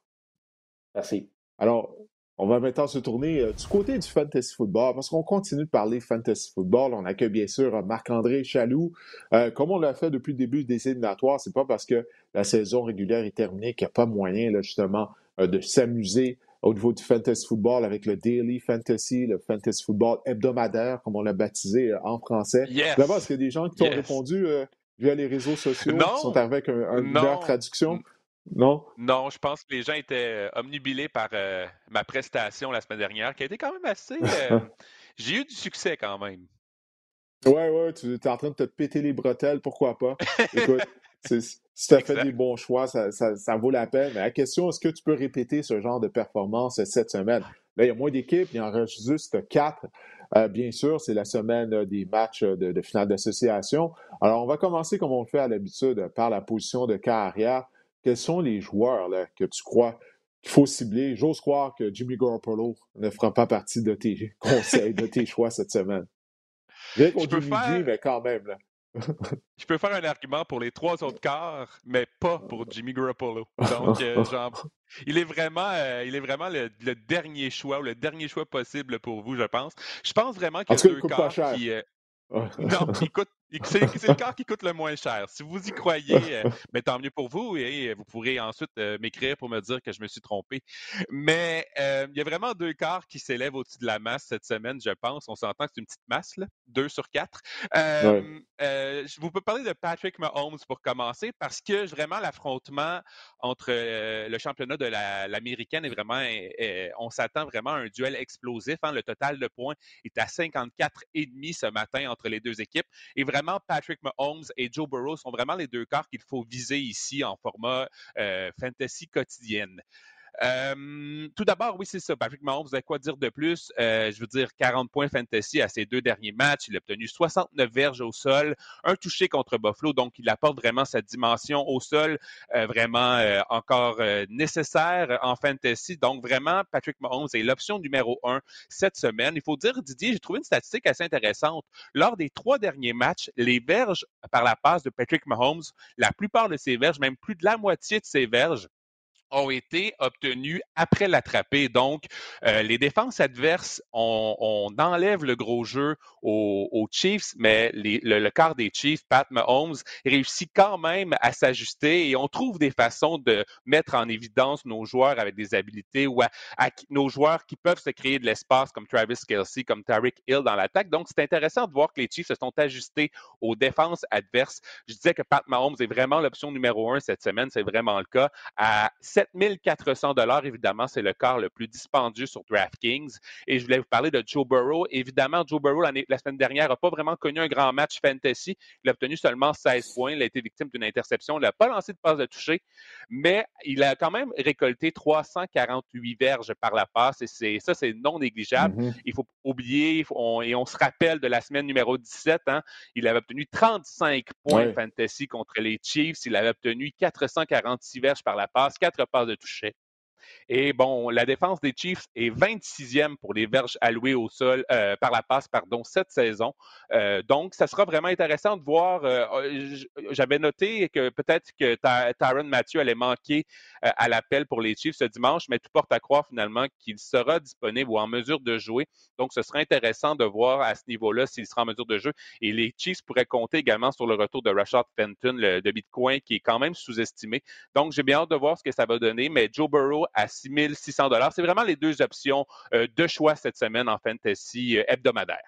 Merci. Alors, on va maintenant se tourner euh, du côté du fantasy football parce qu'on continue de parler fantasy football. On accueille bien sûr Marc-André Chaloux. Euh, comme on l'a fait depuis le début des éliminatoires, c'est pas parce que la saison régulière est terminée qu'il n'y a pas moyen là, justement euh, de s'amuser au niveau du fantasy football avec le daily fantasy, le fantasy football hebdomadaire, comme on l'a baptisé euh, en français. D'abord, est-ce qu'il y a des gens qui t'ont répondu euh, via les réseaux sociaux, qui sont arrivés avec une meilleure traduction? Non? Non, je pense que les gens étaient euh, omnibilés par ma prestation la semaine dernière, qui a été quand même assez. *laughs* J'ai eu du succès quand même. Ouais, ouais, tu es en train de te péter les bretelles, pourquoi pas? Écoute, si tu as fait des bons choix, ça, vaut la peine. Mais la question, est-ce que tu peux répéter ce genre de performance cette semaine? Là, il y a moins d'équipes, il y en reste juste quatre. Euh, bien sûr, c'est la semaine euh, des matchs de, finale d'association. Alors, on va commencer comme on le fait à l'habitude par la position de carrière. Quels sont les joueurs là, que tu crois qu'il faut cibler? J'ose croire que Jimmy Garoppolo ne fera pas partie de tes conseils, de tes *laughs* choix cette semaine. Bien qu'on Jimmy mais quand même. Là. *laughs* Je peux faire un argument pour les trois autres quarts, mais pas pour Jimmy Garoppolo. Donc, euh, *laughs* il est vraiment, euh, il est vraiment le, dernier choix ou le dernier choix possible pour vous, je pense. Je pense vraiment qu'il y a deux quarts qui. Euh, *laughs* non, c'est le quart qui coûte le moins cher. Si vous y croyez, euh, mais tant mieux pour vous et vous pourrez ensuite euh, m'écrire pour me dire que je me suis trompé. Mais euh, il y a vraiment deux quarts qui s'élèvent au-dessus de la masse cette semaine, je pense. On s'entend que c'est une petite masse, là, deux sur quatre. je vous peux parler de Patrick Mahomes pour commencer parce que vraiment l'affrontement entre le championnat de l'américaine est vraiment, on s'attend vraiment à un duel explosif. Hein. Le total de points est à 54,5 ce matin entre les deux équipes. Et vraiment, Patrick Mahomes et Joe Burrow sont vraiment les deux corps qu'il faut viser ici en format euh, fantasy quotidienne tout d'abord, oui, c'est ça. Patrick Mahomes, vous avez quoi dire de plus? Euh, je veux dire, 40 points fantasy à ses deux derniers matchs. Il a obtenu 69 verges au sol, un touché contre Buffalo. Donc, il apporte vraiment cette dimension au sol, euh, vraiment euh, encore nécessaire en fantasy. Donc, vraiment, Patrick Mahomes est l'option numéro un cette semaine. Il faut dire, Didier, j'ai trouvé une statistique assez intéressante. Lors des trois derniers matchs, les verges par la passe de Patrick Mahomes, la plupart de ces verges, même plus de la moitié de ces verges, ont été obtenus après l'attraper. Donc, euh, les défenses adverses, on, on, enlève le gros jeu aux, Chiefs, mais le, le, quart des Chiefs, Pat Mahomes, réussit quand même à s'ajuster et on trouve des façons de mettre en évidence nos joueurs avec des habilités ou à, nos joueurs qui peuvent se créer de l'espace comme Travis Kelsey, comme Tariq Hill dans l'attaque. Donc, c'est intéressant de voir que les Chiefs se sont ajustés aux défenses adverses. Je disais que Pat Mahomes est vraiment l'option numéro un cette semaine, c'est vraiment le cas. À 7400 dollars, évidemment, c'est le quart le plus dispendieux sur DraftKings. Et je voulais vous parler de Joe Burrow. Évidemment, Joe Burrow, la semaine dernière, n'a pas vraiment connu un grand match fantasy. Il a obtenu seulement 16 points. Il a été victime d'une interception. Il n'a pas lancé de passe de toucher, mais il a quand même récolté 348 verges par la passe. Et ça, c'est non négligeable. Mm-hmm. Il faut oublier et on se rappelle de la semaine numéro 17. Hein, il avait obtenu 35 points fantasy contre les Chiefs. Il avait obtenu 446 verges par la passe, 4 passes de toucher. Et bon, la défense des Chiefs est 26e pour les verges allouées au sol euh, par la passe, pardon, cette saison. Euh, donc, ça sera vraiment intéressant de voir. Euh, j'avais noté que peut-être que Tyron Mathieu allait manquer à l'appel pour les Chiefs ce dimanche, mais tout porte à croire finalement qu'il sera disponible ou en mesure de jouer. Donc, ce sera intéressant de voir à ce niveau-là s'il sera en mesure de jouer. Et les Chiefs pourraient compter également sur le retour de Rashad Fenton, le, de Bitcoin, qui est quand même sous-estimé. Donc, j'ai bien hâte de voir ce que ça va donner. Mais Joe Burrow à 6 600 C'est vraiment les deux options euh, de choix cette semaine en fantasy euh, hebdomadaire.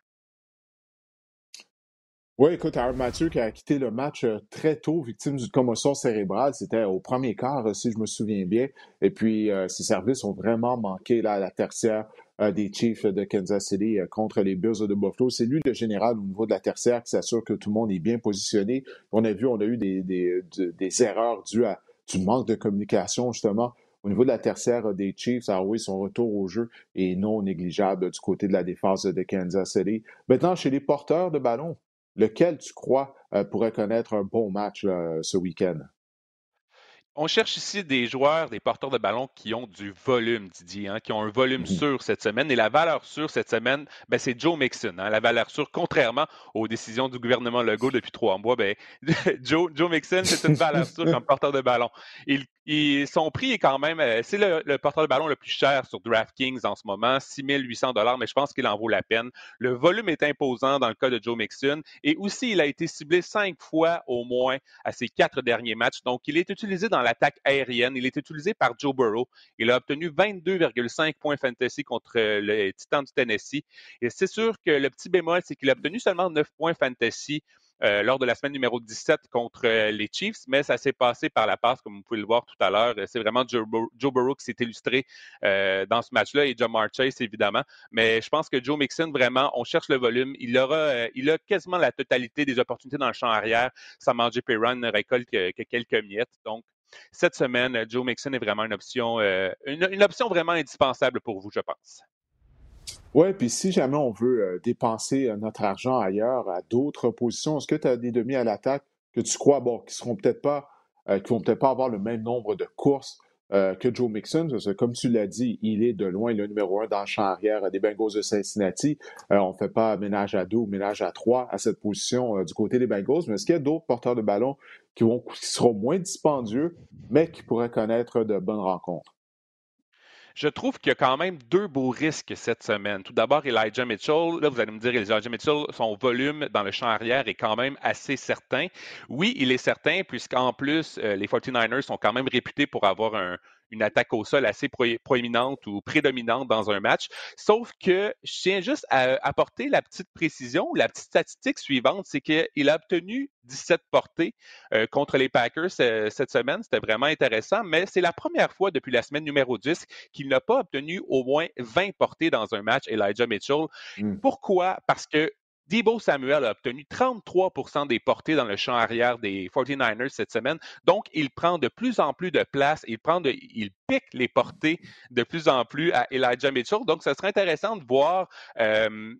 Oui, écoute, Aaron Mathieu qui a quitté le match euh, très tôt, victime d'une commotion cérébrale. C'était au premier quart, si je me souviens bien. Et puis, ses services ont vraiment manqué là, à la tertiaire des Chiefs de Kansas City contre les Bills de Buffalo. C'est lui le général au niveau de la tertiaire qui s'assure que tout le monde est bien positionné. On a vu, on a eu des, des erreurs dues à du manque de communication, justement, au niveau de la tertiaire des Chiefs, ah oui, son retour au jeu est non négligeable du côté de la défense de Kansas City. Maintenant, chez les porteurs de ballon, lequel tu crois euh, pourrait connaître un bon match ce week-end? On cherche ici des joueurs, des porteurs de ballon qui ont du volume, Didier, hein, qui ont un volume sûr cette semaine. Et la valeur sûre cette semaine, ben, c'est Joe Mixon. Hein. la valeur sûre, contrairement aux décisions du gouvernement Legault depuis trois mois, ben, *laughs* Joe, Joe Mixon, c'est une valeur sûre comme porteur de ballon. Il son prix est quand même, euh, c'est le, porteur de ballon le plus cher sur DraftKings en ce moment, 6 800 mais je pense qu'il en vaut la peine. Le volume est imposant dans le cas de Joe Mixon et aussi il a été ciblé cinq fois au moins à ses quatre derniers matchs. Donc il est utilisé dans l'attaque aérienne, il est utilisé par Joe Burrow. Il a obtenu 22,5 points fantasy contre le Titan du Tennessee. Et c'est sûr que le petit bémol, c'est qu'il a obtenu seulement 9 points fantasy euh, lors de la semaine numéro 17 contre euh, les Chiefs, mais ça s'est passé par la passe, comme vous pouvez le voir tout à l'heure. C'est vraiment Joe, Burrow qui s'est illustré euh, dans ce match-là et Jamar Chase, évidemment. Mais je pense que Joe Mixon, vraiment, on cherche le volume. Il aura, il a quasiment la totalité des opportunités dans le champ arrière. Samanje Perron ne récolte que, quelques miettes. Donc, cette semaine, Joe Mixon est vraiment une option, option vraiment indispensable pour vous, je pense. Oui, puis si jamais on veut euh, dépenser euh, notre argent ailleurs, à d'autres positions, est-ce que tu as des demi à l'attaque que tu crois, bon, qui seront peut-être pas, euh, qui vont peut-être pas avoir le même nombre de courses que Joe Mixon, parce que comme tu l'as dit, il est de loin le numéro un dans le champ arrière des Bengals de Cincinnati. on ne fait pas ménage à deux ou ménage à trois à cette position du côté des Bengals, mais est-ce qu'il y a d'autres porteurs de ballon qui seront moins dispendieux, mais qui pourraient connaître de bonnes rencontres? Je trouve qu'il y a quand même deux beaux risques cette semaine. Tout d'abord, Elijah Mitchell. Là, vous allez me dire, Elijah Mitchell, son volume dans le champ arrière est quand même assez certain. Oui, il est certain, puisqu'en plus, euh, les 49ers sont quand même réputés pour avoir un, une attaque au sol assez proéminente ou prédominante dans un match. Sauf que je tiens juste à apporter la petite précision, la petite statistique suivante, c'est qu'il a obtenu 17 portées euh, contre les Packers euh, cette semaine. C'était vraiment intéressant, mais c'est la première fois depuis la semaine numéro 10 qu'il n'a pas obtenu au moins 20 portées dans un match, Elijah Mitchell. Hmm. Pourquoi? Parce que Debo Samuel a obtenu 33% des portées dans le champ arrière des 49ers cette semaine. Donc, il prend de plus en plus de place. Il, pique les portées de plus en plus à Elijah Mitchell. Donc, ce serait intéressant de voir euh,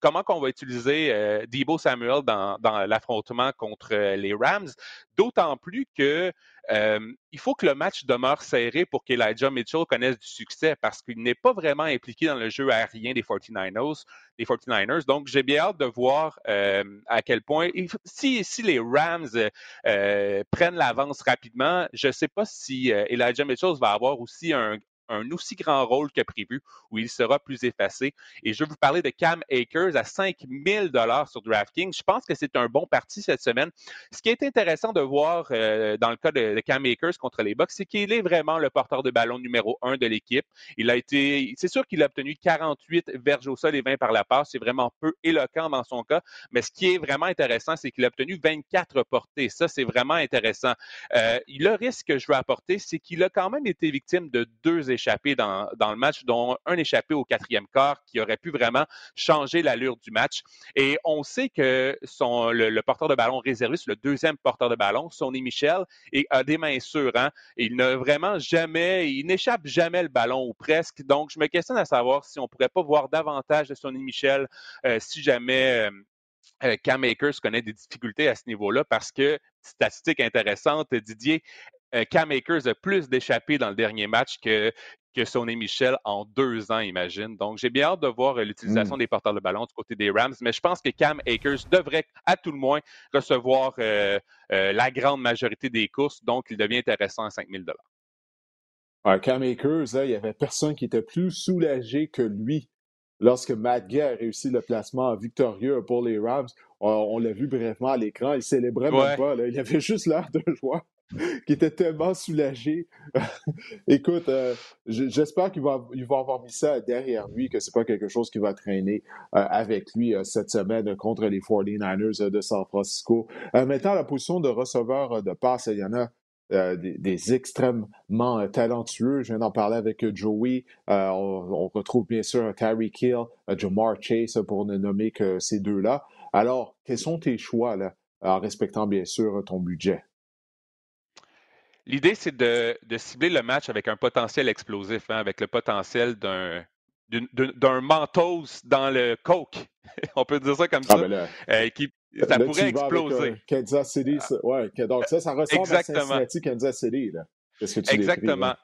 comment on va utiliser euh, Samuel dans, dans l'affrontement contre euh, les Rams. D'autant plus que il faut que le match demeure serré pour qu'Elijah Mitchell connaisse du succès parce qu'il n'est pas vraiment impliqué dans le jeu aérien des 49ers. Des 49ers. Donc, j'ai bien hâte de voir à quel point, si, si les Rams prennent l'avance rapidement, je ne sais pas si Elijah Mitchell va avoir aussi un, un aussi grand rôle que prévu, où il sera plus effacé. Et je vais vous parler de Cam Akers à 5 000 sur DraftKings. Je pense que c'est un bon parti cette semaine. Ce qui est intéressant de voir euh, dans le cas de, Cam Akers contre les Bucks, c'est qu'il est vraiment le porteur de ballon numéro un de l'équipe. Il a été, c'est sûr qu'il a obtenu 48 verges au sol et 20 par la passe. C'est vraiment peu éloquent dans son cas. Mais ce qui est vraiment intéressant, c'est qu'il a obtenu 24 portées. Ça, c'est vraiment intéressant. Euh, le risque que je veux apporter, c'est qu'il a quand même été victime de deux dans, dans le match, dont un échappé au quatrième quart qui aurait pu vraiment changer l'allure du match. Et on sait que son, le, porteur de ballon réservé, le deuxième porteur de ballon, Sonny Michel, et a des mains sûres. Hein? Il n'a vraiment jamais, il n'échappe jamais le ballon ou presque. Donc, je me questionne à savoir si on pourrait pas voir davantage de Sonny Michel euh, si jamais euh, euh, Cam Akers connaît des difficultés à ce niveau-là parce que, statistique intéressante, Didier, Cam Akers a plus d'échappées dans le dernier match que, que Sonny Michel en deux ans, imagine. Donc, j'ai bien hâte de voir l'utilisation mmh. des porteurs de ballon du côté des Rams, mais je pense que Cam Akers devrait, à tout le moins, recevoir la grande majorité des courses, donc il devient intéressant à 5 000 Cam Akers, il n'y avait personne qui était plus soulagé que lui lorsque Matt Gay a réussi le placement victorieux pour les Rams. On, l'a vu brièvement à l'écran, il célébrait même pas. Il avait juste l'air de *laughs* joie qui était tellement soulagé. *laughs* Écoute, euh, j'espère qu'il va, il va avoir mis ça derrière lui, que c'est pas quelque chose qui va traîner euh, avec lui euh, cette semaine contre les 49ers de San Francisco. maintenant, la position de receveur de passe, il y en a des, extrêmement talentueux. Je viens d'en parler avec Joey. on, retrouve bien sûr Terry Kill, Jamar Chase, pour ne nommer que ces deux-là. Alors, quels sont tes choix, là, en respectant bien sûr ton budget? L'idée, c'est de, cibler le match avec un potentiel explosif, hein, avec le potentiel d'un d'un mentos dans le coke. *laughs* On peut dire ça comme ah, ça. Ben euh, qui, ça pourrait exploser. Avec, Kansas City, ça, ouais, donc ça, ça ressemble Exactement. à Cincinnati, Kansas City. Là. Que tu Exactement.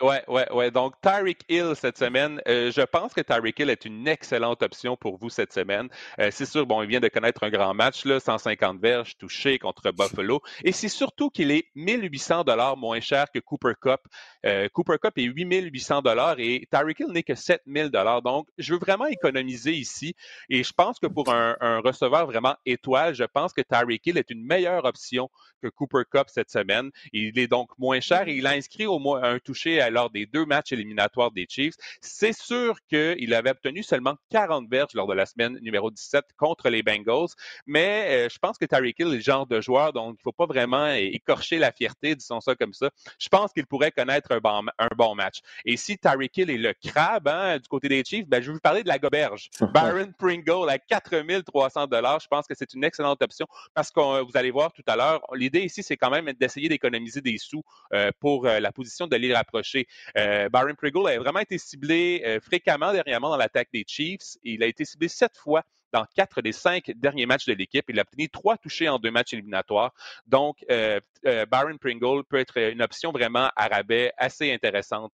Ouais, ouais, ouais. Donc, Tyreek Hill cette semaine, euh, je pense que Tyreek Hill est une excellente option pour vous cette semaine. Euh, c'est sûr, bon, il vient de connaître un grand match, là, 150 verges touchées contre Buffalo. Et c'est surtout qu'il est 1800 dollars moins cher que Cooper Cup. Euh, Cooper Cup est 8800 dollars et Tyreek Hill n'est que 7000 dollars. Donc, je veux vraiment économiser ici. Et je pense que pour un, un receveur vraiment étoile, je pense que Tyreek Hill est une meilleure option que Cooper Cup cette semaine. Il est donc moins cher et il a inscrit au moins un touché lors des deux matchs éliminatoires des Chiefs. C'est sûr qu'il avait obtenu seulement 40 verges lors de la semaine numéro 17 contre les Bengals, mais euh, je pense que Tyreek Hill est le genre de joueur dont il ne faut pas vraiment écorcher la fierté, disons ça comme ça. Je pense qu'il pourrait connaître un bon, un bon match. Et si Tyreek Hill est le crabe hein, du côté des Chiefs, ben, je vais vous parler de la goberge. *laughs* Baron Pringle à 4300 dollars, je pense que c'est une excellente option parce que vous allez voir tout à l'heure, l'idée ici, c'est quand même d'essayer d'économiser des sous euh, pour euh, la position de l'île rapproché. Euh, Byron Pringle a vraiment été ciblé euh, fréquemment dernièrement dans l'attaque des Chiefs. Il a été ciblé sept fois dans quatre des cinq derniers matchs de l'équipe. Il a obtenu trois touchés en deux matchs éliminatoires. Donc, Byron Pringle peut être une option vraiment à rabais assez intéressante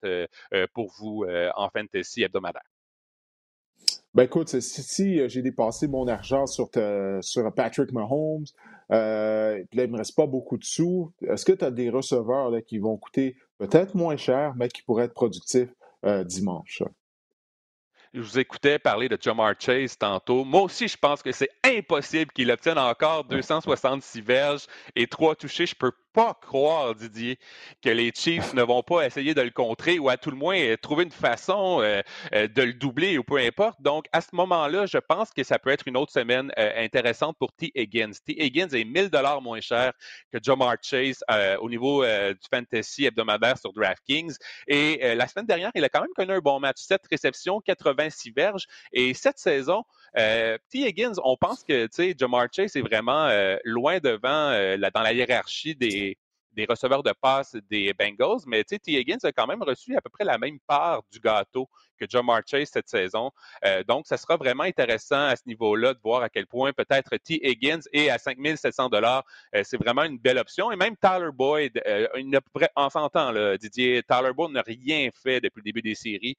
pour vous en fantasy hebdomadaire. Ben écoute, si, euh, j'ai dépensé mon argent sur, sur Patrick Mahomes, euh, là, il ne me reste pas beaucoup de sous, est-ce que tu as des receveurs là, qui vont coûter peut-être moins cher, mais qui pourraient être productifs euh, dimanche? Je vous écoutais parler de Jamar Chase tantôt. Moi aussi, je pense que c'est impossible qu'il obtienne encore 266 verges et trois touchés. Je peux pas croire, Didier, que les Chiefs ne vont pas essayer de le contrer ou à tout le moins euh, trouver une façon euh, euh, de le doubler ou peu importe. Donc, à ce moment-là, je pense que ça peut être une autre semaine intéressante pour T. Higgins. T. Higgins est 1000 dollars moins cher que Jamar Chase au niveau du fantasy hebdomadaire sur DraftKings. Et la semaine dernière, il a quand même connu un bon match. 7 réceptions, 86 verges. Et cette saison, T. Higgins, on pense que Jamar Chase est vraiment loin devant dans la hiérarchie des des, receveurs de passe des Bengals, mais T. Higgins a quand même reçu à peu près la même part du gâteau que John Chase cette saison. Euh, donc, ça sera vraiment intéressant à ce niveau-là de voir à quel point peut-être T. Higgins et à 5700 dollars, euh, c'est vraiment une belle option. Et même Tyler Boyd, euh, près, on s'entend, Didier, Tyler Boyd n'a rien fait depuis le début des séries,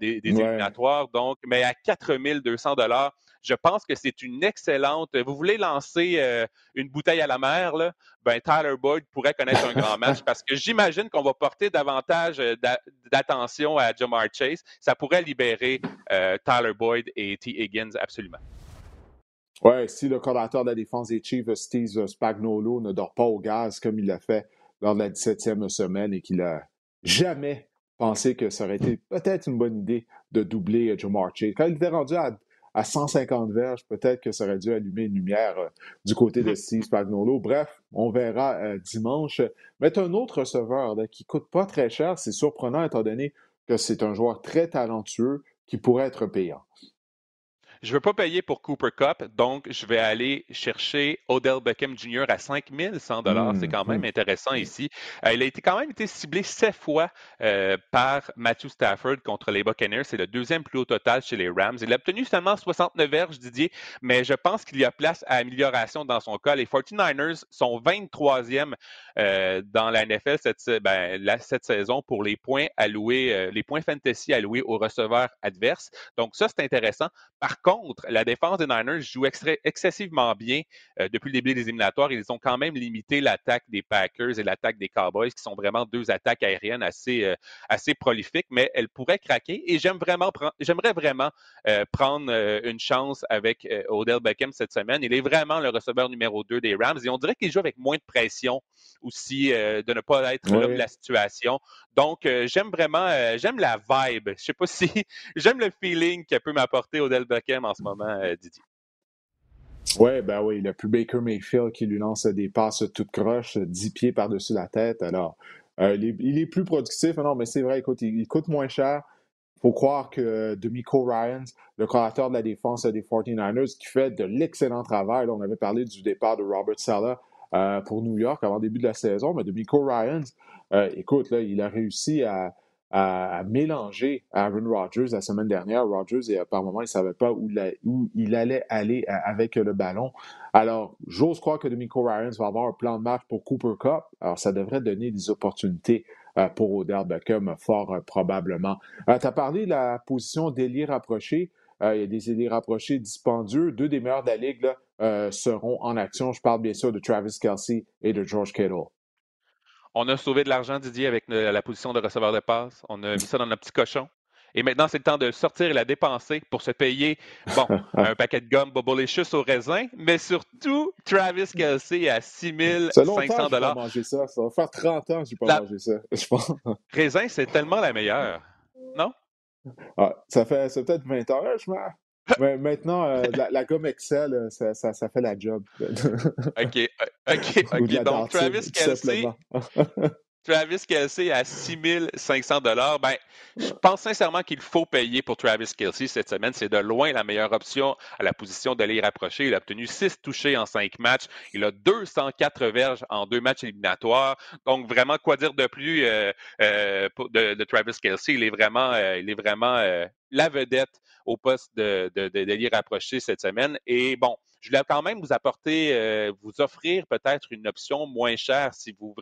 des, éliminatoires. Donc, mais à 4200 dollars, je pense que c'est une excellente. Vous voulez lancer euh, une bouteille à la mer, là? Ben, Tyler Boyd pourrait connaître un grand match *laughs* parce que j'imagine qu'on va porter davantage euh, d'attention à Jamar Chase. Ça pourrait libérer euh, Tyler Boyd et T. Higgins absolument. Oui, si le coordinateur de la défense des Chiefs, Steve Spagnolo, ne dort pas au gaz comme il l'a fait lors de la 17e semaine et qu'il a jamais pensé que ça aurait été peut-être une bonne idée de doubler Jamar Chase. Quand il était rendu à à 150 verges, peut-être que ça aurait dû allumer une lumière euh, du côté de Steve Spagnuolo. Bref, on verra euh, dimanche. Mais un autre receveur qui qui coûte pas très cher, c'est surprenant étant donné que c'est un joueur très talentueux qui pourrait être payant. Je ne veux pas payer pour Cooper Cup, donc je vais aller chercher Odell Beckham Jr. à 5100 dollars. C'est quand même mmh. intéressant ici. Euh, il a été quand même été ciblé sept fois euh, par Matthew Stafford contre les Buccaneers. C'est le deuxième plus haut total chez les Rams. Il a obtenu seulement 69 verges, Didier, mais je pense qu'il y a place à amélioration dans son cas. Les 49ers sont 23e euh, dans la NFL cette, ben, cette, saison pour les points alloués, les points fantasy alloués aux receveurs adverses. Donc ça, c'est intéressant. Par contre, la défense des Niners joue excessivement bien euh, depuis le début des éliminatoires. Ils ont quand même limité l'attaque des Packers et l'attaque des Cowboys, qui sont vraiment deux attaques aériennes assez, euh, assez prolifiques, mais elles pourraient craquer. Et j'aime vraiment j'aimerais vraiment euh, prendre une chance avec Odell Beckham cette semaine. Il est vraiment le receveur numéro 2 des Rams et on dirait qu'il joue avec moins de pression aussi de ne pas être l'homme de la situation. Donc, j'aime vraiment, j'aime la vibe. Je sais pas si *laughs* j'aime le feeling qu'elle peut m'apporter Odell Beckham en ce moment, euh, Didier. Oui, ben oui, le plus Baker Mayfield qui lui lance des passes toutes croches, 10 pieds par-dessus la tête. Alors, euh, il, est, plus productif. Non, mais c'est vrai, écoute, il, coûte moins cher. Il faut croire que Demico Ryans, le créateur de la défense des 49ers, qui fait de l'excellent travail. on avait parlé du départ de Robert Sala euh, pour New York avant le début de la saison, mais Demico Ryans, écoute, il a réussi à, à, mélanger Aaron Rodgers la semaine dernière. Rodgers, par moment, il ne savait pas où, il allait aller euh, avec le ballon. Alors, j'ose croire que Demico Ryans va avoir un plan de match pour Cooper Cup. Alors, ça devrait donner des opportunités euh, pour Odell Beckham, fort euh, probablement. tu as parlé de la position d'ailier rapproché. il y a des ailiers rapprochés dispendieux. Deux des meilleurs de la Ligue seront en action. Je parle bien sûr de Travis Kelsey et de George Kittle. On a sauvé de l'argent, Didier, avec la position de receveur de passe. On a mis ça dans notre petit cochon. Et maintenant, c'est le temps de le sortir et la dépenser pour se payer, bon, *laughs* un paquet de gomme Bobolicious au raisin, mais surtout Travis Kelsey à 6500 dollars. manger ça. Ça va faire 30 ans que je n'ai pas mangé ça, *laughs* je pense. Raisin, c'est tellement la meilleure. Non? Ah, ça fait, peut-être 20 heures, je m'en... Maintenant, euh, la, gomme Excel, euh, ça, ça, fait la job. OK, *laughs* euh, OK, OK. Donc, Travis Kelsey, Travis Kelsey à 6500 dollars. Ben, je pense sincèrement qu'il faut payer pour Travis Kelsey cette semaine. C'est de loin la meilleure option à la position de les rapprocher. Il a obtenu 6 touchés en 5 matchs. Il a 204 verges en deux matchs éliminatoires. Donc, vraiment, quoi dire de plus euh, euh, de, Travis Kelsey? Il est vraiment, euh, il est vraiment la vedette au poste de, de, de, rapprocher cette semaine. Et bon, je voulais quand même vous apporter, euh, vous offrir peut-être une option moins chère si vous,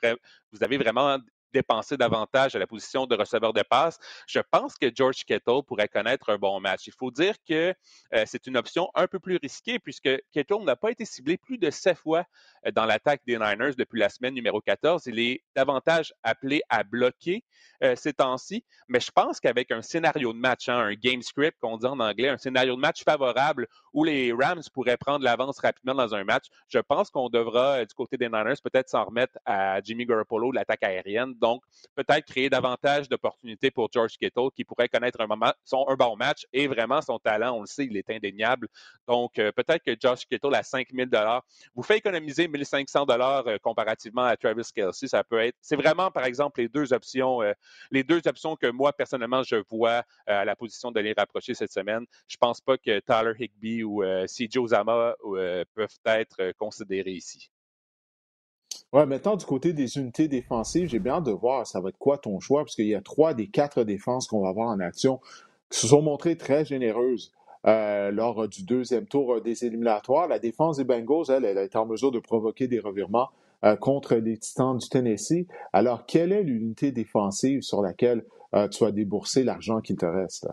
avez vraiment dépenser davantage à la position de receveur de passe. Je pense que George Kettle pourrait connaître un bon match. Il faut dire que euh, c'est une option un peu plus risquée puisque Kettle n'a pas été ciblé plus de sept fois euh, dans l'attaque des Niners depuis la semaine numéro 14. Il est davantage appelé à bloquer ces temps-ci, mais je pense qu'avec un scénario de match, hein, un game script qu'on dit en anglais, un scénario de match favorable où les Rams pourraient prendre l'avance rapidement dans un match, je pense qu'on devra, du côté des Niners, peut-être s'en remettre à Jimmy Garoppolo, l'attaque aérienne. Donc, peut-être créer davantage d'opportunités pour George Kittle qui pourrait connaître un, bon match et vraiment son talent, on le sait, il est indéniable. Donc, euh, peut-être que George Kittle à 5 000 vous fait économiser 1 500 euh, comparativement à Travis Kelsey. Ça peut être, c'est vraiment, par exemple, les deux options, euh, les deux options que moi, personnellement, je vois à la position de les rapprocher cette semaine. Je pense pas que Tyler Higby ou CJ Ozama peuvent être considérés ici? Ouais, maintenant, du côté des unités défensives, j'ai bien hâte de voir ça va être quoi ton choix, parce qu'il y a trois des quatre défenses qu'on va voir en action qui se sont montrées très généreuses euh, lors du deuxième tour des éliminatoires. La défense des Bengals, elle, elle est en mesure de provoquer des revirements euh, contre les Titans du Tennessee. Alors, quelle est l'unité défensive sur laquelle euh, tu as déboursé l'argent qu'il te reste?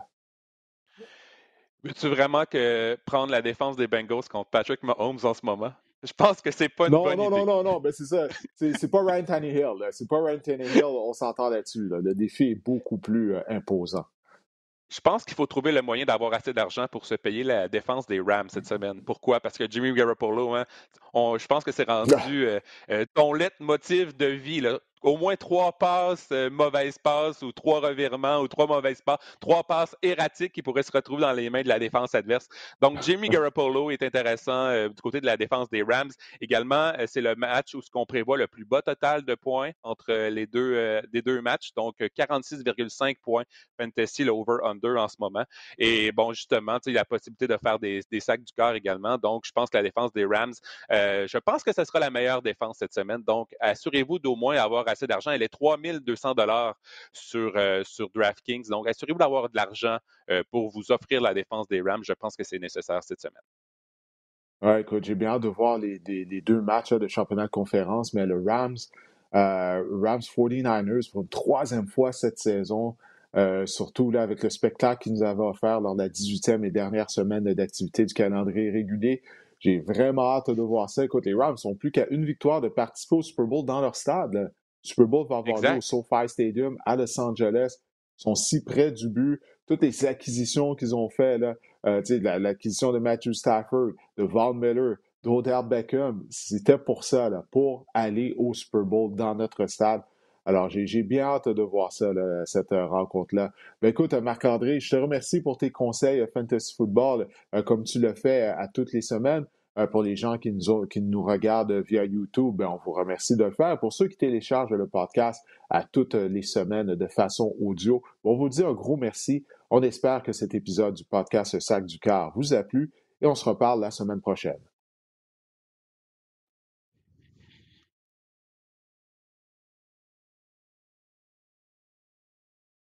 Veux-tu vraiment que prendre la défense des Bengals contre Patrick Mahomes en ce moment? Je pense que c'est pas une non, bonne non, idée. Non, non, non, mais c'est ça. C'est pas Ryan Tannehill. C'est pas Ryan Tannehill, on s'entend là-dessus. Le défi est beaucoup plus euh, imposant. Je pense qu'il faut trouver le moyen d'avoir assez d'argent pour se payer la défense des Rams cette semaine. Pourquoi? Parce que Jimmy Garoppolo, hein, je pense que c'est *laughs* rendu euh, euh, ton leitmotiv de vie. Là au moins trois passes euh, mauvaises passes ou trois revirements ou trois mauvaises passes, trois passes erratiques qui pourraient se retrouver dans les mains de la défense adverse. Donc, Jimmy *laughs* Garoppolo est intéressant euh, du côté de la défense des Rams. Également, euh, c'est le match où ce qu'on prévoit le plus bas total de points entre les deux, des deux matchs. Donc, 46,5 points fantasy, le over-under en ce moment. Et bon, justement, il y a la possibilité de faire des, des, sacs du corps également. Donc, je pense que la défense des Rams, je pense que ce sera la meilleure défense cette semaine. Donc, assurez-vous d'au moins avoir d'argent. Elle est 3200 dollars sur, euh, sur DraftKings. Donc, assurez-vous d'avoir de l'argent euh, pour vous offrir la défense des Rams. Je pense que c'est nécessaire cette semaine. Oui, écoute, j'ai bien hâte de voir les, deux matchs de championnat de conférence, mais le Rams, euh, Rams 49ers pour une troisième fois cette saison, surtout là, avec le spectacle qu'ils nous avaient offert lors de la 18e et dernière semaine d'activité du calendrier régulier. J'ai vraiment hâte de voir ça. Écoute, les Rams sont plus qu'à une victoire de participer au Super Bowl dans leur stade. Super Bowl va avoir lieu au SoFi Stadium à Los Angeles. Ils sont si près du but. Toutes les acquisitions qu'ils ont faites, euh, l'acquisition de Matthew Stafford, de Von Miller, d'Odell Beckham, c'était pour ça, là, pour aller au Super Bowl dans notre stade. Alors, j'ai bien hâte de voir ça, cette euh, rencontre-là. Ben, écoute, Marc-André, je te remercie pour tes conseils euh, Fantasy Football, euh, comme tu le fais à toutes les semaines. Pour les gens qui nous, qui nous regardent via YouTube, ben, on vous remercie de le faire. Pour ceux qui téléchargent le podcast à toutes les semaines de façon audio, on vous dit un gros merci. On espère que cet épisode du podcast Sac du Car vous a plu et on se reparle la semaine prochaine.